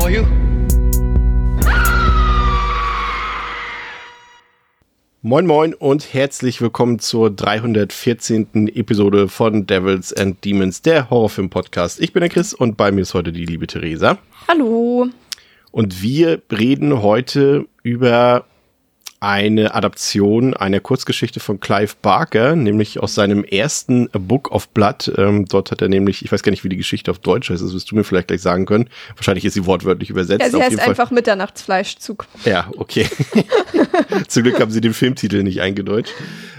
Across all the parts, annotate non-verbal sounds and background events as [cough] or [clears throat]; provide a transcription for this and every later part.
For you. Moin Moin und herzlich willkommen zur 314. Episode von Devils and Demons, der Horrorfilm-Podcast. Ich bin der Chris und bei mir ist heute die liebe Theresa. Hallo. Und wir reden heute über eine Adaption einer Kurzgeschichte von Clive Barker, nämlich aus seinem ersten Book of Blood. Ähm, dort hat er nämlich, ich weiß gar nicht, wie die Geschichte auf Deutsch heißt, das wirst du mir vielleicht gleich sagen können. Wahrscheinlich ist sie wortwörtlich übersetzt. Ja, sie heißt jeden Fall. einfach Mitternachtsfleischzug. Ja, okay. [laughs] Zum Glück haben sie den Filmtitel nicht eingedeutscht.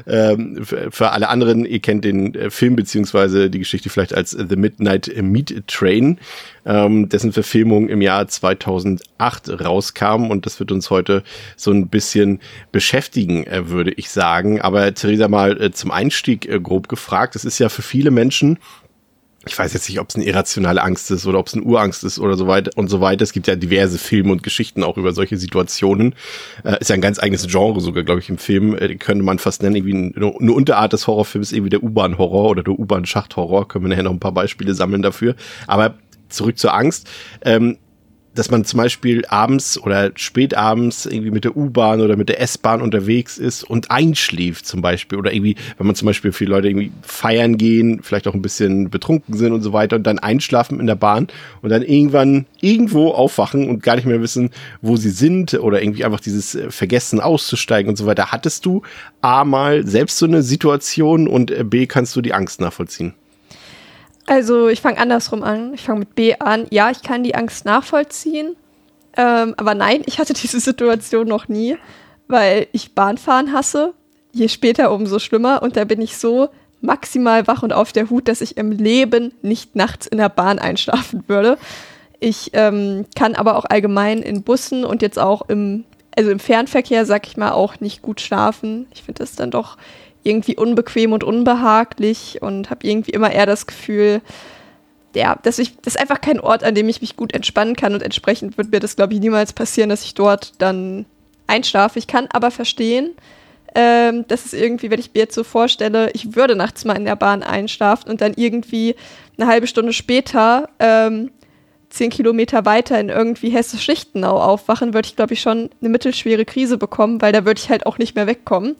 Ähm, für, für alle anderen, ihr kennt den äh, Film beziehungsweise die Geschichte vielleicht als The Midnight Meat Train, ähm, dessen Verfilmung im Jahr 2008 rauskam und das wird uns heute so ein bisschen beschäftigen, äh, würde ich sagen. Aber Theresa mal äh, zum Einstieg äh, grob gefragt. Es ist ja für viele Menschen ich weiß jetzt nicht, ob es eine irrationale Angst ist oder ob es eine Urangst ist oder so weiter und so weiter. Es gibt ja diverse Filme und Geschichten auch über solche Situationen. Äh, ist ja ein ganz eigenes Genre sogar, glaube ich, im Film. Äh, könnte man fast nennen, irgendwie eine, eine Unterart des Horrorfilms, irgendwie der U-Bahn-Horror oder der U-Bahn-Schacht-Horror. Können wir nachher noch ein paar Beispiele sammeln dafür. Aber zurück zur Angst. Ähm, dass man zum Beispiel abends oder spätabends irgendwie mit der U-Bahn oder mit der S-Bahn unterwegs ist und einschläft zum Beispiel oder irgendwie, wenn man zum Beispiel viele Leute irgendwie feiern gehen, vielleicht auch ein bisschen betrunken sind und so weiter und dann einschlafen in der Bahn und dann irgendwann irgendwo aufwachen und gar nicht mehr wissen, wo sie sind oder irgendwie einfach dieses äh, Vergessen auszusteigen und so weiter. Hattest du A mal selbst so eine Situation und äh, B kannst du die Angst nachvollziehen? Also ich fange andersrum an. Ich fange mit B an. Ja, ich kann die Angst nachvollziehen. Ähm, aber nein, ich hatte [laughs] diese Situation noch nie, weil ich Bahnfahren hasse. Je später, umso schlimmer. Und da bin ich so maximal wach und auf der Hut, dass ich im Leben nicht nachts in der Bahn einschlafen würde. Ich ähm, kann aber auch allgemein in Bussen und jetzt auch im, also im Fernverkehr, sag ich mal, auch nicht gut schlafen. Ich finde das dann doch irgendwie unbequem und unbehaglich und habe irgendwie immer eher das Gefühl, ja, dass ich, das ist einfach kein Ort, an dem ich mich gut entspannen kann und entsprechend wird mir das, glaube ich, niemals passieren, dass ich dort dann einschlafe. Ich kann aber verstehen, ähm, dass es irgendwie, wenn ich mir jetzt so vorstelle, ich würde nachts mal in der Bahn einschlafen und dann irgendwie eine halbe Stunde später ähm, zehn Kilometer weiter in irgendwie Hesse-Schichtenau aufwachen, würde ich, glaube ich, schon eine mittelschwere Krise bekommen, weil da würde ich halt auch nicht mehr wegkommen.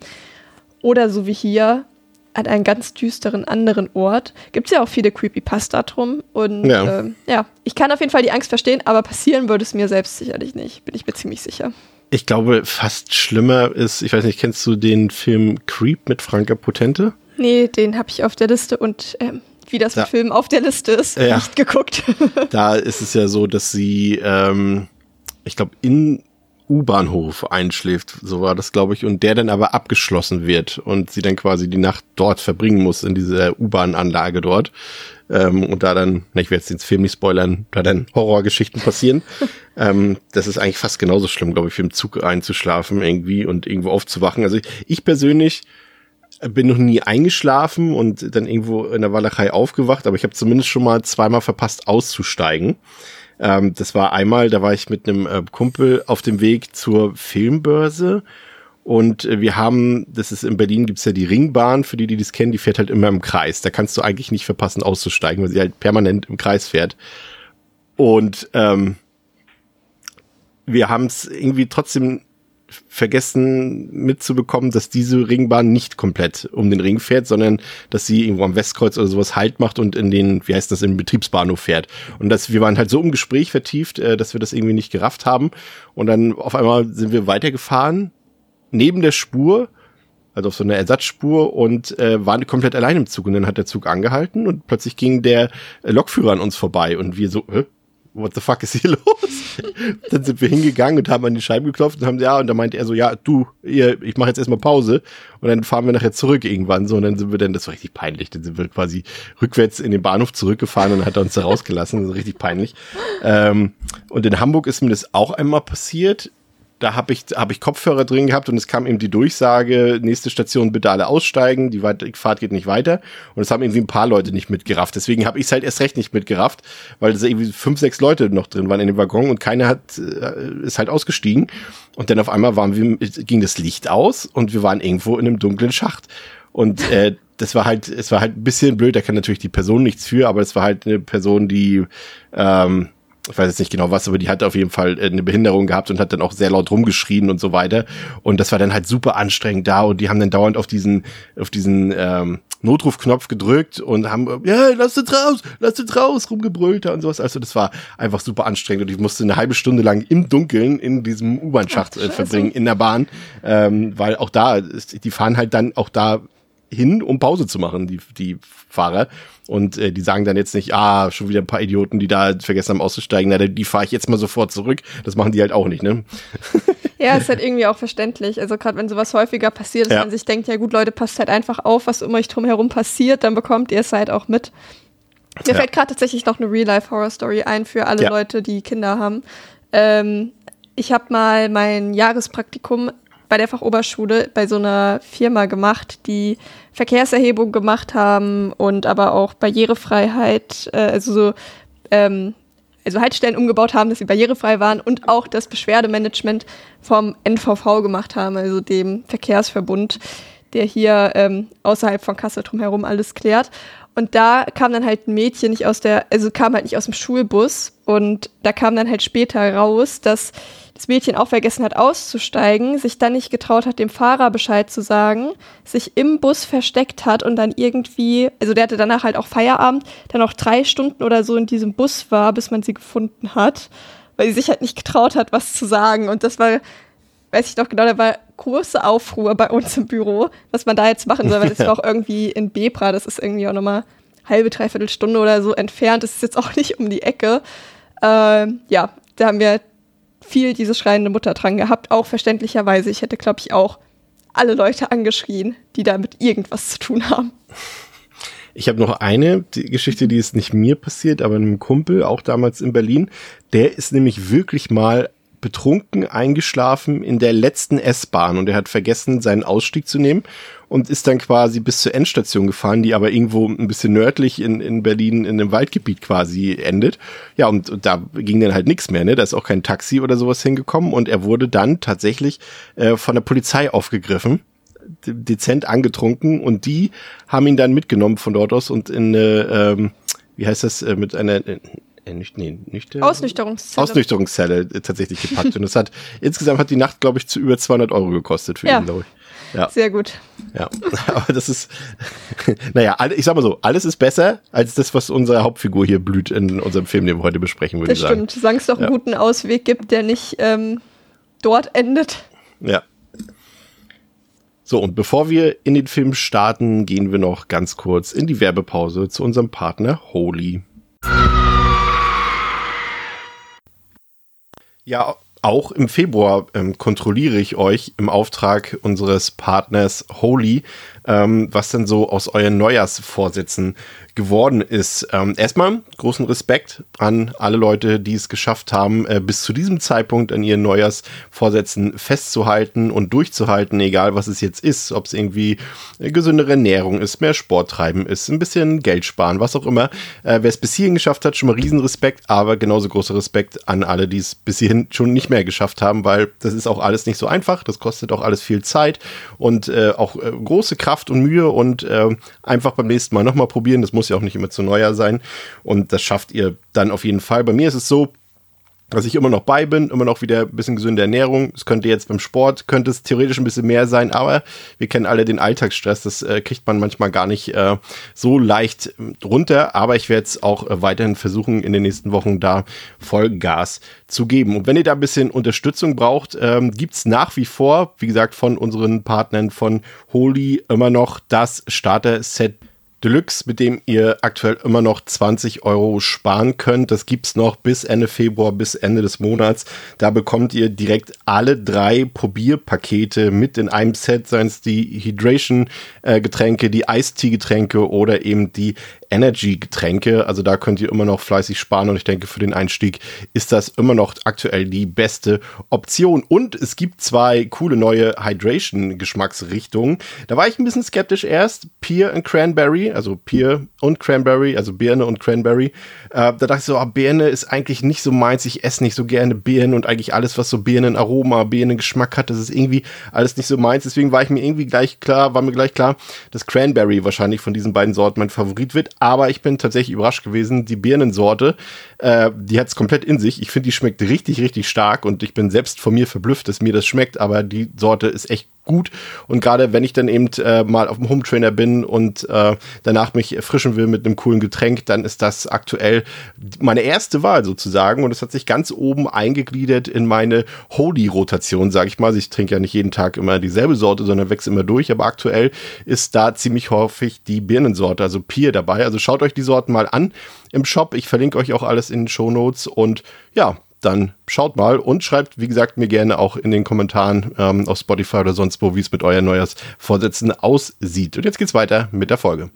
Oder so wie hier an einem ganz düsteren anderen Ort. Gibt es ja auch viele Creepypasta drum. Und Ja. ähm, ja, ich kann auf jeden Fall die Angst verstehen, aber passieren würde es mir selbst sicherlich nicht. Bin ich mir ziemlich sicher. Ich glaube, fast schlimmer ist, ich weiß nicht, kennst du den Film Creep mit Franka Potente? Nee, den habe ich auf der Liste und ähm, wie das Ja. mit Filmen auf der Liste ist, Ja. nicht geguckt. Da ist es ja so, dass sie, ähm, ich glaube, in U-Bahnhof einschläft, so war das, glaube ich, und der dann aber abgeschlossen wird und sie dann quasi die Nacht dort verbringen muss, in dieser U-Bahn-Anlage dort. Ähm, und da dann, na, ich werde jetzt den Film nicht spoilern, da dann Horrorgeschichten passieren. [laughs] ähm, das ist eigentlich fast genauso schlimm, glaube ich, wie im Zug einzuschlafen irgendwie und irgendwo aufzuwachen. Also ich, ich persönlich bin noch nie eingeschlafen und dann irgendwo in der Walachei aufgewacht, aber ich habe zumindest schon mal zweimal verpasst auszusteigen. Ähm, das war einmal, da war ich mit einem äh, Kumpel auf dem Weg zur Filmbörse und äh, wir haben, das ist in Berlin, gibt's ja die Ringbahn, für die, die das kennen, die fährt halt immer im Kreis. Da kannst du eigentlich nicht verpassen auszusteigen, weil sie halt permanent im Kreis fährt. Und ähm, wir haben es irgendwie trotzdem vergessen mitzubekommen, dass diese Ringbahn nicht komplett um den Ring fährt, sondern dass sie irgendwo am Westkreuz oder sowas Halt macht und in den, wie heißt das, den Betriebsbahnhof fährt. Und dass wir waren halt so im Gespräch vertieft, äh, dass wir das irgendwie nicht gerafft haben. Und dann auf einmal sind wir weitergefahren, neben der Spur, also auf so einer Ersatzspur und äh, waren komplett allein im Zug. Und dann hat der Zug angehalten und plötzlich ging der Lokführer an uns vorbei und wir so, äh, what the fuck ist hier [laughs] los? dann sind wir hingegangen und haben an die Scheiben geklopft und haben, ja, und dann meinte er so, ja, du, ihr, ich mache jetzt erstmal Pause und dann fahren wir nachher zurück irgendwann so und dann sind wir dann, das war richtig peinlich, dann sind wir quasi rückwärts in den Bahnhof zurückgefahren und hat er uns da rausgelassen, das ist richtig peinlich. Ähm, und in Hamburg ist mir das auch einmal passiert da habe ich, hab ich Kopfhörer drin gehabt und es kam eben die Durchsage, nächste Station bitte alle aussteigen, die Fahrt geht nicht weiter. Und es haben irgendwie ein paar Leute nicht mitgerafft. Deswegen habe ich es halt erst recht nicht mitgerafft, weil es irgendwie fünf, sechs Leute noch drin waren in dem Waggon und keiner hat, äh, ist halt ausgestiegen. Und dann auf einmal waren wir, ging das Licht aus und wir waren irgendwo in einem dunklen Schacht. Und äh, das war halt, es war halt ein bisschen blöd, da kann natürlich die Person nichts für, aber es war halt eine Person, die ähm, ich weiß jetzt nicht genau was, aber die hat auf jeden Fall äh, eine Behinderung gehabt und hat dann auch sehr laut rumgeschrien und so weiter. Und das war dann halt super anstrengend da und die haben dann dauernd auf diesen, auf diesen ähm, Notrufknopf gedrückt und haben, ja, lass uns raus, lass uns raus, rumgebrüllt und sowas. Also das war einfach super anstrengend und ich musste eine halbe Stunde lang im Dunkeln in diesem U-Bahn-Schacht äh, verbringen, in der Bahn, ähm, weil auch da, ist, die fahren halt dann auch da hin, um Pause zu machen, die, die Fahrer. Und äh, die sagen dann jetzt nicht, ah, schon wieder ein paar Idioten, die da vergessen haben auszusteigen, na, die fahre ich jetzt mal sofort zurück. Das machen die halt auch nicht, ne? Ja, ist halt irgendwie auch verständlich. Also gerade wenn sowas häufiger passiert, dass ja. man sich denkt, ja gut, Leute, passt halt einfach auf, was um euch drumherum passiert, dann bekommt ihr es halt auch mit. Mir ja. fällt gerade tatsächlich noch eine Real-Life-Horror-Story ein für alle ja. Leute, die Kinder haben. Ähm, ich habe mal mein Jahrespraktikum bei der Fachoberschule bei so einer Firma gemacht, die Verkehrserhebung gemacht haben und aber auch Barrierefreiheit, äh, also so, ähm, also Haltestellen umgebaut haben, dass sie barrierefrei waren und auch das Beschwerdemanagement vom NVV gemacht haben, also dem Verkehrsverbund, der hier ähm, außerhalb von Kassel drumherum alles klärt. Und da kam dann halt ein Mädchen nicht aus der, also kam halt nicht aus dem Schulbus und da kam dann halt später raus, dass das Mädchen auch vergessen hat auszusteigen, sich dann nicht getraut hat, dem Fahrer Bescheid zu sagen, sich im Bus versteckt hat und dann irgendwie, also der hatte danach halt auch Feierabend, dann noch drei Stunden oder so in diesem Bus war, bis man sie gefunden hat, weil sie sich halt nicht getraut hat, was zu sagen. Und das war, weiß ich noch genau, da war große Aufruhr bei uns im Büro, was man da jetzt machen soll, weil das [laughs] war auch irgendwie in Bebra, das ist irgendwie auch nochmal halbe, dreiviertel Stunde oder so entfernt, das ist jetzt auch [laughs] nicht um die Ecke. Ähm, ja, da haben wir viel diese schreiende Mutter dran gehabt, auch verständlicherweise. Ich hätte, glaube ich, auch alle Leute angeschrien, die damit irgendwas zu tun haben. Ich habe noch eine die Geschichte, die ist nicht mir passiert, aber einem Kumpel, auch damals in Berlin. Der ist nämlich wirklich mal betrunken eingeschlafen in der letzten S-Bahn und er hat vergessen, seinen Ausstieg zu nehmen und ist dann quasi bis zur Endstation gefahren, die aber irgendwo ein bisschen nördlich in, in Berlin in einem Waldgebiet quasi endet. Ja, und, und da ging dann halt nichts mehr, ne? Da ist auch kein Taxi oder sowas hingekommen und er wurde dann tatsächlich äh, von der Polizei aufgegriffen dezent angetrunken und die haben ihn dann mitgenommen von dort aus und in eine, ähm, wie heißt das, äh, mit einer äh, nicht, nee, nicht Ausnüchterungszelle. Ausnüchterungszelle äh, tatsächlich gepackt. und es hat [laughs] insgesamt hat die Nacht, glaube ich, zu über 200 Euro gekostet für ja. ihn, glaube ich. Ja. Sehr gut. Ja, [laughs] aber das ist, [laughs] naja, ich sag mal so, alles ist besser als das, was unsere Hauptfigur hier blüht in unserem Film, den wir heute besprechen, würde ich sagen. Das stimmt, solange es doch einen ja. guten Ausweg gibt, der nicht ähm, dort endet. Ja. So, und bevor wir in den Film starten, gehen wir noch ganz kurz in die Werbepause zu unserem Partner Holy. Ja, auch im Februar ähm, kontrolliere ich euch im Auftrag unseres Partners Holy, ähm, was denn so aus euren Neujahrsvorsätzen geworden ist. Ähm, erstmal großen Respekt an alle Leute, die es geschafft haben, äh, bis zu diesem Zeitpunkt an ihren Neujahrsvorsätzen festzuhalten und durchzuhalten, egal was es jetzt ist, ob es irgendwie äh, gesündere Ernährung ist, mehr Sport treiben ist, ein bisschen Geld sparen, was auch immer. Äh, Wer es bis hierhin geschafft hat, schon mal Riesenrespekt, aber genauso großer Respekt an alle, die es bis hierhin schon nicht mehr geschafft haben, weil das ist auch alles nicht so einfach, das kostet auch alles viel Zeit und äh, auch äh, große Kraft und Mühe und äh, einfach beim nächsten Mal nochmal probieren, das muss ja auch nicht immer zu Neujahr sein. Und das schafft ihr dann auf jeden Fall. Bei mir ist es so, dass ich immer noch bei bin, immer noch wieder ein bisschen gesunde Ernährung. Es könnte jetzt beim Sport, könnte es theoretisch ein bisschen mehr sein, aber wir kennen alle den Alltagsstress, das äh, kriegt man manchmal gar nicht äh, so leicht äh, runter, aber ich werde es auch äh, weiterhin versuchen, in den nächsten Wochen da Vollgas zu geben. Und wenn ihr da ein bisschen Unterstützung braucht, ähm, gibt es nach wie vor, wie gesagt, von unseren Partnern von Holy immer noch das Starter-Set Deluxe, mit dem ihr aktuell immer noch 20 Euro sparen könnt. Das gibt's noch bis Ende Februar, bis Ende des Monats. Da bekommt ihr direkt alle drei Probierpakete mit in einem Set, seien es die Hydration-Getränke, die Eistee-Getränke oder eben die Energy-Getränke. Also da könnt ihr immer noch fleißig sparen und ich denke, für den Einstieg ist das immer noch aktuell die beste Option. Und es gibt zwei coole neue Hydration-Geschmacksrichtungen. Da war ich ein bisschen skeptisch erst. Pear and Cranberry, also Pear und Cranberry, also Birne und Cranberry. Äh, da dachte ich so, ah, Birne ist eigentlich nicht so meins. Ich esse nicht so gerne Birnen und eigentlich alles, was so Birnenaroma, Birnengeschmack hat, das ist irgendwie alles nicht so meins. Deswegen war ich mir irgendwie gleich klar, war mir gleich klar, dass Cranberry wahrscheinlich von diesen beiden Sorten mein Favorit wird aber ich bin tatsächlich überrascht gewesen. Die Birnensorte, äh, die hat es komplett in sich. Ich finde, die schmeckt richtig, richtig stark und ich bin selbst von mir verblüfft, dass mir das schmeckt, aber die Sorte ist echt gut. Und gerade wenn ich dann eben äh, mal auf dem Home Trainer bin und äh, danach mich erfrischen will mit einem coolen Getränk, dann ist das aktuell meine erste Wahl sozusagen. Und es hat sich ganz oben eingegliedert in meine Holy-Rotation, sage ich mal. Ich trinke ja nicht jeden Tag immer dieselbe Sorte, sondern wechsle immer durch. Aber aktuell ist da ziemlich häufig die Birnensorte, also Pier dabei. Also schaut euch die Sorten mal an im Shop. Ich verlinke euch auch alles in den Show Notes. Und ja, dann schaut mal und schreibt, wie gesagt, mir gerne auch in den Kommentaren ähm, auf Spotify oder sonst wo, wie es mit euren Neujahrsvorsätzen aussieht. Und jetzt geht's weiter mit der Folge.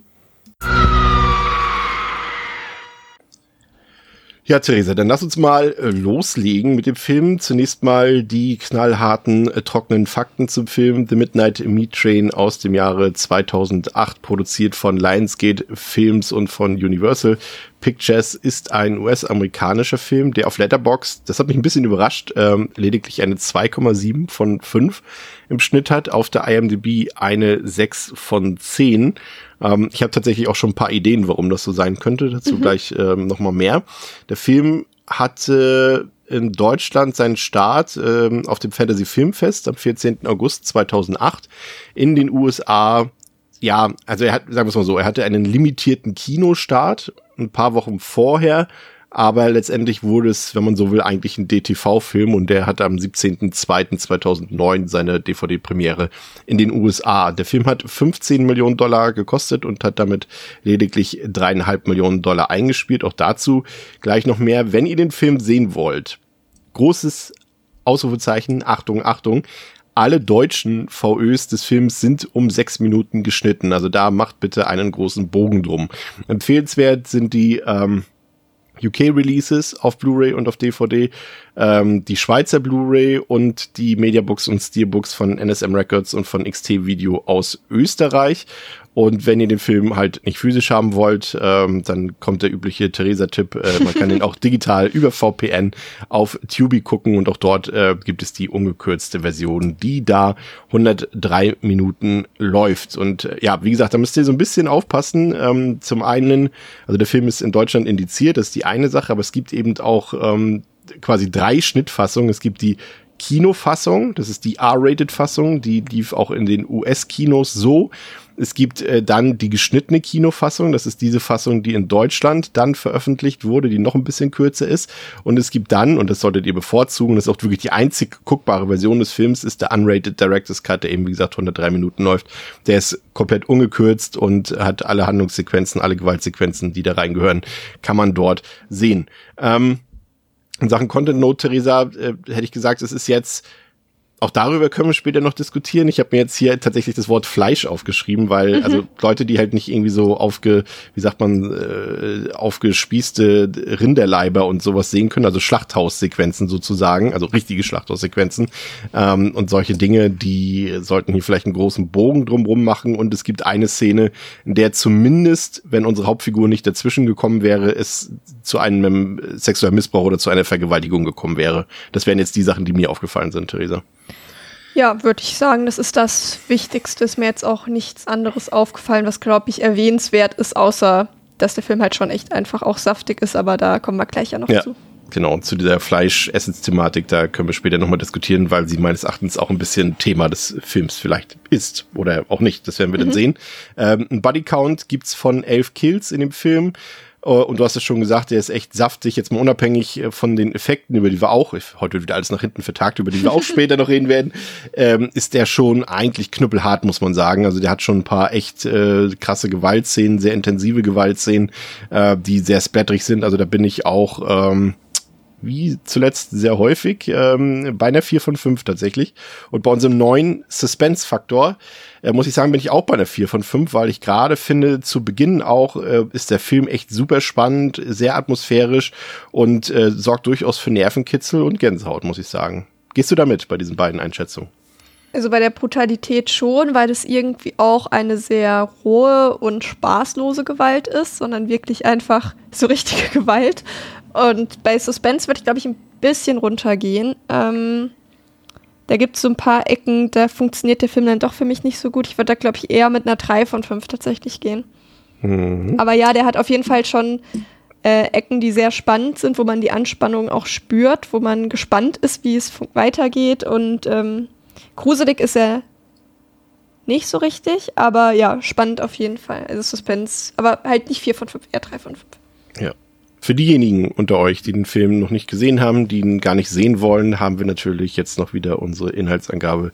Ja, Theresa, dann lass uns mal äh, loslegen mit dem Film. Zunächst mal die knallharten, äh, trockenen Fakten zum Film The Midnight Meat Train aus dem Jahre 2008, produziert von Lionsgate Films und von Universal Pictures, ist ein US-amerikanischer Film, der auf Letterbox, das hat mich ein bisschen überrascht, ähm, lediglich eine 2,7 von 5 im Schnitt hat, auf der IMDb eine 6 von 10. Ähm, ich habe tatsächlich auch schon ein paar Ideen, warum das so sein könnte. Dazu mhm. gleich ähm, nochmal mehr. Der Film hatte in Deutschland seinen Start ähm, auf dem Fantasy Filmfest am 14. August 2008. In den USA, ja, also er hat, sagen wir es mal so, er hatte einen limitierten Kinostart ein paar Wochen vorher aber letztendlich wurde es, wenn man so will, eigentlich ein DTV-Film und der hatte am 17.02.2009 seine DVD-Premiere in den USA. Der Film hat 15 Millionen Dollar gekostet und hat damit lediglich dreieinhalb Millionen Dollar eingespielt. Auch dazu gleich noch mehr, wenn ihr den Film sehen wollt. Großes Ausrufezeichen, Achtung, Achtung alle deutschen VÖs des Films sind um sechs Minuten geschnitten. Also da macht bitte einen großen Bogen drum. Empfehlenswert sind die ähm, UK-Releases auf Blu-ray und auf DVD, ähm, die Schweizer Blu-ray und die Mediabooks und Steelbooks von NSM Records und von XT Video aus Österreich. Und wenn ihr den Film halt nicht physisch haben wollt, ähm, dann kommt der übliche Theresa-Tipp. Äh, man kann den auch digital über VPN auf Tubi gucken und auch dort äh, gibt es die ungekürzte Version, die da 103 Minuten läuft. Und äh, ja, wie gesagt, da müsst ihr so ein bisschen aufpassen. Ähm, zum einen, also der Film ist in Deutschland indiziert, das ist die eine Sache, aber es gibt eben auch ähm, quasi drei Schnittfassungen. Es gibt die Kinofassung, das ist die R-Rated-Fassung, die lief auch in den US-Kinos so. Es gibt äh, dann die geschnittene Kinofassung, das ist diese Fassung, die in Deutschland dann veröffentlicht wurde, die noch ein bisschen kürzer ist. Und es gibt dann, und das solltet ihr bevorzugen, das ist auch wirklich die einzig guckbare Version des Films, ist der Unrated Director's Cut, der eben, wie gesagt, 103 Minuten läuft. Der ist komplett ungekürzt und hat alle Handlungssequenzen, alle Gewaltsequenzen, die da reingehören, kann man dort sehen. Ähm, in Sachen Content Note, Theresa, äh, hätte ich gesagt, es ist jetzt auch darüber können wir später noch diskutieren. Ich habe mir jetzt hier tatsächlich das Wort Fleisch aufgeschrieben, weil mhm. also Leute, die halt nicht irgendwie so aufge, wie sagt man, äh, aufgespießte Rinderleiber und sowas sehen können, also Schlachthaussequenzen sozusagen, also richtige Schlachthaussequenzen ähm, und solche Dinge, die sollten hier vielleicht einen großen Bogen drumrum machen. Und es gibt eine Szene, in der zumindest, wenn unsere Hauptfigur nicht dazwischen gekommen wäre, es zu einem sexuellen Missbrauch oder zu einer Vergewaltigung gekommen wäre. Das wären jetzt die Sachen, die mir aufgefallen sind, Theresa. Ja, würde ich sagen, das ist das Wichtigste. Ist mir jetzt auch nichts anderes aufgefallen, was, glaube ich, erwähnenswert ist, außer dass der Film halt schon echt einfach auch saftig ist, aber da kommen wir gleich ja noch ja. zu. Genau, zu dieser Fleischessensthematik, da können wir später nochmal diskutieren, weil sie meines Erachtens auch ein bisschen Thema des Films vielleicht ist oder auch nicht. Das werden wir mhm. dann sehen. Ähm, ein Bodycount gibt's von elf Kills in dem Film und du hast es schon gesagt, der ist echt saftig, jetzt mal unabhängig äh, von den Effekten, über die wir auch, heute wird wieder alles nach hinten vertagt, über die wir auch [laughs] später noch reden werden, ähm, ist der schon eigentlich knüppelhart, muss man sagen. Also der hat schon ein paar echt äh, krasse Gewaltszenen, sehr intensive Gewaltszenen, äh, die sehr splatterig sind. Also da bin ich auch ähm, wie zuletzt sehr häufig, ähm, bei einer 4 von 5 tatsächlich. Und bei unserem neuen Suspense-Faktor äh, muss ich sagen, bin ich auch bei einer 4 von 5, weil ich gerade finde, zu Beginn auch äh, ist der Film echt super spannend, sehr atmosphärisch und äh, sorgt durchaus für Nervenkitzel und Gänsehaut, muss ich sagen. Gehst du damit bei diesen beiden Einschätzungen? Also bei der Brutalität schon, weil es irgendwie auch eine sehr rohe und spaßlose Gewalt ist, sondern wirklich einfach so richtige [laughs] Gewalt. Und bei Suspense würde ich, glaube ich, ein bisschen runtergehen. Ähm, da gibt es so ein paar Ecken, da funktioniert der Film dann doch für mich nicht so gut. Ich würde da, glaube ich, eher mit einer 3 von 5 tatsächlich gehen. Mhm. Aber ja, der hat auf jeden Fall schon äh, Ecken, die sehr spannend sind, wo man die Anspannung auch spürt, wo man gespannt ist, wie es weitergeht. Und ähm, gruselig ist er nicht so richtig, aber ja, spannend auf jeden Fall. Also Suspense, aber halt nicht 4 von 5, eher 3 von 5. Ja. Für diejenigen unter euch, die den Film noch nicht gesehen haben, die ihn gar nicht sehen wollen, haben wir natürlich jetzt noch wieder unsere Inhaltsangabe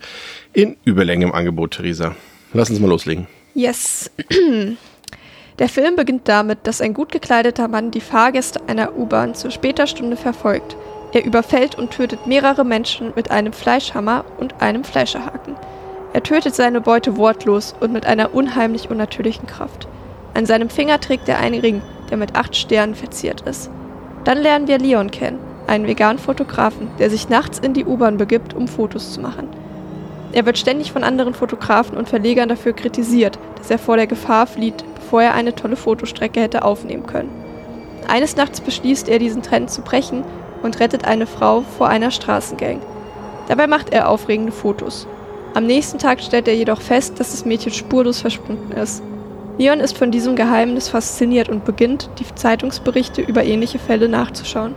in Überlänge im Angebot, Theresa. Lass uns mal loslegen. Yes. [clears throat] Der Film beginnt damit, dass ein gut gekleideter Mann die Fahrgäste einer U-Bahn zur später Stunde verfolgt. Er überfällt und tötet mehrere Menschen mit einem Fleischhammer und einem Fleischerhaken. Er tötet seine Beute wortlos und mit einer unheimlich unnatürlichen Kraft. An seinem Finger trägt er einen Ring, der mit acht Sternen verziert ist. Dann lernen wir Leon kennen, einen veganen Fotografen, der sich nachts in die U-Bahn begibt, um Fotos zu machen. Er wird ständig von anderen Fotografen und Verlegern dafür kritisiert, dass er vor der Gefahr flieht, bevor er eine tolle Fotostrecke hätte aufnehmen können. Eines Nachts beschließt er, diesen Trend zu brechen und rettet eine Frau vor einer Straßengang. Dabei macht er aufregende Fotos. Am nächsten Tag stellt er jedoch fest, dass das Mädchen spurlos verschwunden ist. Leon ist von diesem Geheimnis fasziniert und beginnt, die Zeitungsberichte über ähnliche Fälle nachzuschauen.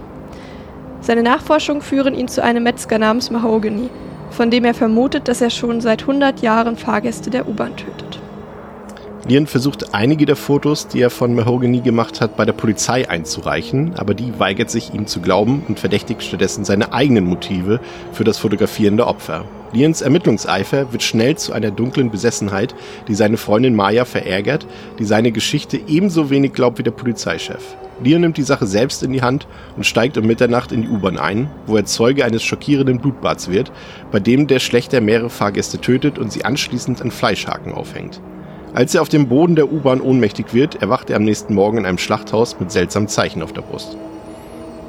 Seine Nachforschungen führen ihn zu einem Metzger namens Mahogany, von dem er vermutet, dass er schon seit 100 Jahren Fahrgäste der U-Bahn tötet. Leon versucht einige der Fotos, die er von Mahogany gemacht hat, bei der Polizei einzureichen, aber die weigert sich ihm zu glauben und verdächtigt stattdessen seine eigenen Motive für das Fotografieren der Opfer. Lians Ermittlungseifer wird schnell zu einer dunklen Besessenheit, die seine Freundin Maya verärgert, die seine Geschichte ebenso wenig glaubt wie der Polizeichef. Leon nimmt die Sache selbst in die Hand und steigt um Mitternacht in die U-Bahn ein, wo er Zeuge eines schockierenden Blutbads wird, bei dem der Schlechter mehrere Fahrgäste tötet und sie anschließend an Fleischhaken aufhängt. Als er auf dem Boden der U-Bahn ohnmächtig wird, erwacht er am nächsten Morgen in einem Schlachthaus mit seltsamen Zeichen auf der Brust.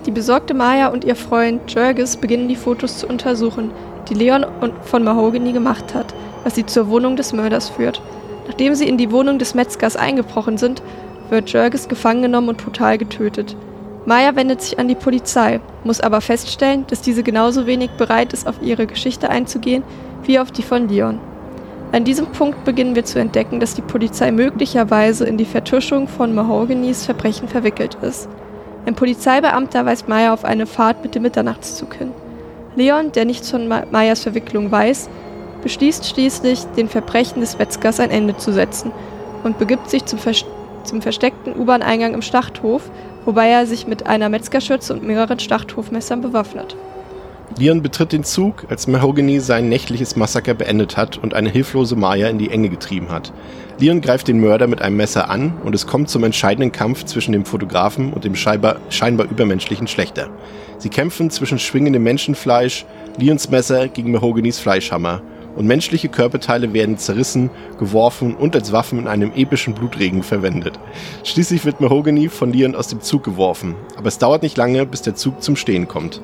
Die besorgte Maya und ihr Freund Jurgis beginnen die Fotos zu untersuchen, die Leon von Mahogany gemacht hat, was sie zur Wohnung des Mörders führt. Nachdem sie in die Wohnung des Metzgers eingebrochen sind, wird Jurgis gefangen genommen und brutal getötet. Maya wendet sich an die Polizei, muss aber feststellen, dass diese genauso wenig bereit ist, auf ihre Geschichte einzugehen, wie auf die von Leon. An diesem Punkt beginnen wir zu entdecken, dass die Polizei möglicherweise in die Vertuschung von Mahoganys Verbrechen verwickelt ist. Ein Polizeibeamter weist Maya auf eine Fahrt mit dem Mitternachtszug hin. Leon, der nichts von Mayas Verwicklung weiß, beschließt schließlich, den Verbrechen des Wetzgers ein Ende zu setzen und begibt sich zum, Ver zum versteckten U-Bahn-Eingang im Schlachthof, wobei er sich mit einer Metzgerschürze und mehreren Schlachthofmessern bewaffnet. Leon betritt den Zug, als Mahogany sein nächtliches Massaker beendet hat und eine hilflose Maya in die Enge getrieben hat. Leon greift den Mörder mit einem Messer an und es kommt zum entscheidenden Kampf zwischen dem Fotografen und dem scheinbar, scheinbar übermenschlichen Schlechter. Sie kämpfen zwischen schwingendem Menschenfleisch, Leons Messer gegen Mahoganys Fleischhammer und menschliche Körperteile werden zerrissen, geworfen und als Waffen in einem epischen Blutregen verwendet. Schließlich wird Mahogany von Leon aus dem Zug geworfen, aber es dauert nicht lange, bis der Zug zum Stehen kommt.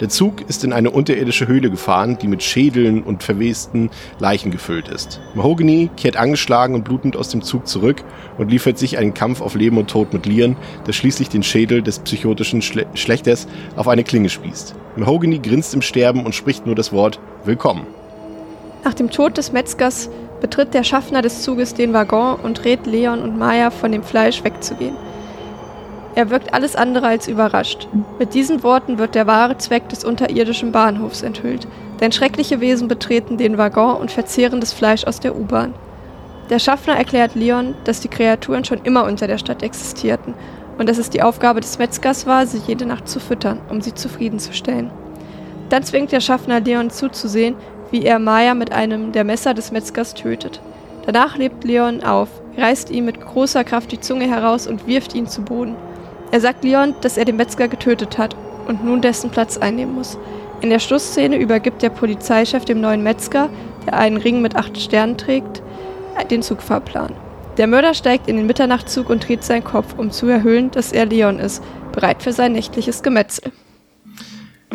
Der Zug ist in eine unterirdische Höhle gefahren, die mit Schädeln und verwesten Leichen gefüllt ist. Mahogany kehrt angeschlagen und blutend aus dem Zug zurück und liefert sich einen Kampf auf Leben und Tod mit Leon, der schließlich den Schädel des psychotischen Schle Schlechters auf eine Klinge spießt. Mahogany grinst im Sterben und spricht nur das Wort Willkommen. Nach dem Tod des Metzgers betritt der Schaffner des Zuges den Waggon und rät Leon und Maya von dem Fleisch wegzugehen. Er wirkt alles andere als überrascht. Mit diesen Worten wird der wahre Zweck des unterirdischen Bahnhofs enthüllt. Denn schreckliche Wesen betreten den Waggon und verzehren das Fleisch aus der U-Bahn. Der Schaffner erklärt Leon, dass die Kreaturen schon immer unter der Stadt existierten und dass es die Aufgabe des Metzgers war, sie jede Nacht zu füttern, um sie zufriedenzustellen. Dann zwingt der Schaffner Leon zuzusehen, wie er Maya mit einem der Messer des Metzgers tötet. Danach lebt Leon auf, reißt ihm mit großer Kraft die Zunge heraus und wirft ihn zu Boden. Er sagt Leon, dass er den Metzger getötet hat und nun dessen Platz einnehmen muss. In der Schlussszene übergibt der Polizeichef dem neuen Metzger, der einen Ring mit acht Sternen trägt, den Zugfahrplan. Der Mörder steigt in den Mitternachtzug und dreht seinen Kopf, um zu erhöhen, dass er Leon ist, bereit für sein nächtliches Gemetzel.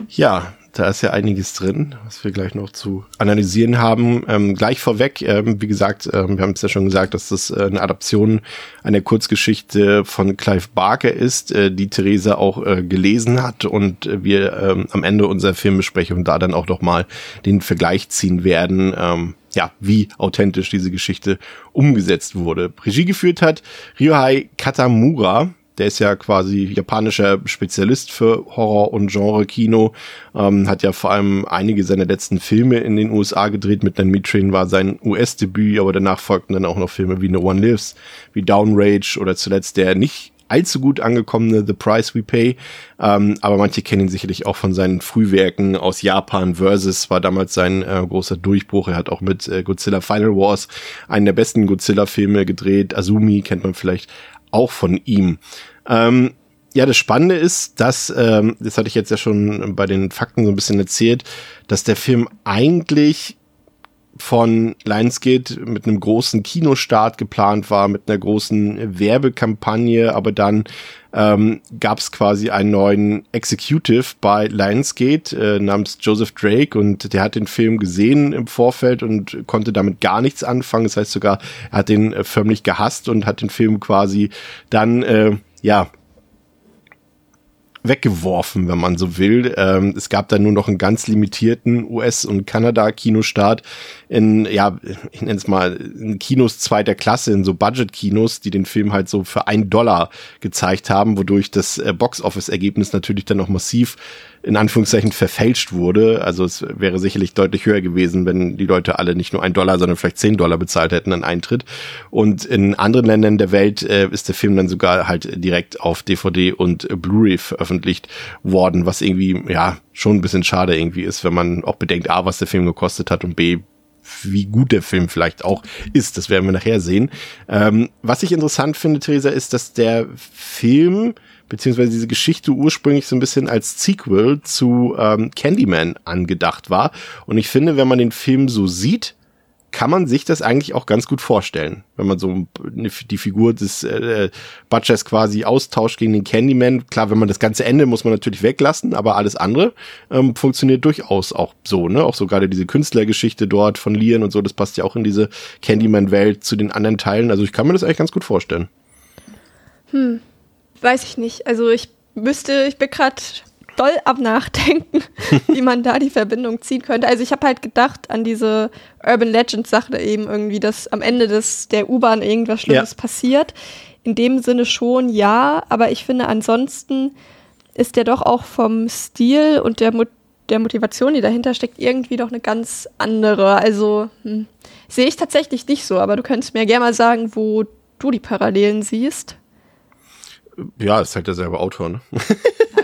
Ja, da ist ja einiges drin, was wir gleich noch zu analysieren haben. Ähm, gleich vorweg, ähm, wie gesagt, ähm, wir haben es ja schon gesagt, dass das äh, eine Adaption einer Kurzgeschichte von Clive Barker ist, äh, die Theresa auch äh, gelesen hat und äh, wir ähm, am Ende unserer Filmbesprechung da dann auch noch mal den Vergleich ziehen werden. Ähm, ja, wie authentisch diese Geschichte umgesetzt wurde. Regie geführt hat Ryohei Katamura, der ist ja quasi japanischer Spezialist für Horror- und Genre-Kino, ähm, hat ja vor allem einige seiner letzten Filme in den USA gedreht. Mit Nan Train war sein US-Debüt, aber danach folgten dann auch noch Filme wie No One Lives, wie Downrage oder zuletzt der nicht allzu gut angekommene The Price We Pay. Ähm, aber manche kennen ihn sicherlich auch von seinen Frühwerken aus Japan. Versus war damals sein äh, großer Durchbruch. Er hat auch mit äh, Godzilla Final Wars einen der besten Godzilla-Filme gedreht. Azumi kennt man vielleicht auch von ihm. Ähm, ja, das Spannende ist, dass, ähm, das hatte ich jetzt ja schon bei den Fakten so ein bisschen erzählt, dass der Film eigentlich von Lionsgate mit einem großen Kinostart geplant war, mit einer großen Werbekampagne, aber dann ähm, gab es quasi einen neuen Executive bei Lionsgate äh, namens Joseph Drake und der hat den Film gesehen im Vorfeld und konnte damit gar nichts anfangen. Das heißt sogar, er hat den äh, förmlich gehasst und hat den Film quasi dann äh, ja weggeworfen, wenn man so will. Ähm, es gab dann nur noch einen ganz limitierten US- und Kanada-Kinostart in, ja, ich nenne es mal, in Kinos zweiter Klasse, in so Budget-Kinos, die den Film halt so für ein Dollar gezeigt haben, wodurch das äh, Box-Office-Ergebnis natürlich dann noch massiv in Anführungszeichen verfälscht wurde. Also es wäre sicherlich deutlich höher gewesen, wenn die Leute alle nicht nur ein Dollar, sondern vielleicht zehn Dollar bezahlt hätten an Eintritt. Und in anderen Ländern der Welt äh, ist der Film dann sogar halt direkt auf DVD und Blu-ray veröffentlicht worden, was irgendwie, ja, schon ein bisschen schade irgendwie ist, wenn man auch bedenkt, A, was der Film gekostet hat und B, wie gut der Film vielleicht auch ist. Das werden wir nachher sehen. Ähm, was ich interessant finde, Theresa, ist, dass der Film beziehungsweise diese Geschichte ursprünglich so ein bisschen als Sequel zu ähm, Candyman angedacht war. Und ich finde, wenn man den Film so sieht, kann man sich das eigentlich auch ganz gut vorstellen, wenn man so die Figur des äh, Butchers quasi austauscht gegen den Candyman. Klar, wenn man das ganze Ende muss man natürlich weglassen, aber alles andere ähm, funktioniert durchaus auch so, ne? Auch so gerade diese Künstlergeschichte dort von Lian und so, das passt ja auch in diese Candyman-Welt zu den anderen Teilen. Also ich kann mir das eigentlich ganz gut vorstellen. Hm, weiß ich nicht. Also ich müsste, ich bin gerade doll am Nachdenken, [laughs] wie man da die Verbindung ziehen könnte. Also ich habe halt gedacht an diese Urban Legend Sache eben irgendwie, dass am Ende des der U-Bahn irgendwas Schlimmes ja. passiert. In dem Sinne schon ja, aber ich finde ansonsten ist der doch auch vom Stil und der, Mo der Motivation, die dahinter steckt, irgendwie doch eine ganz andere. Also hm, sehe ich tatsächlich nicht so, aber du könntest mir gerne mal sagen, wo du die Parallelen siehst. Ja, ist halt derselbe Autor, ne?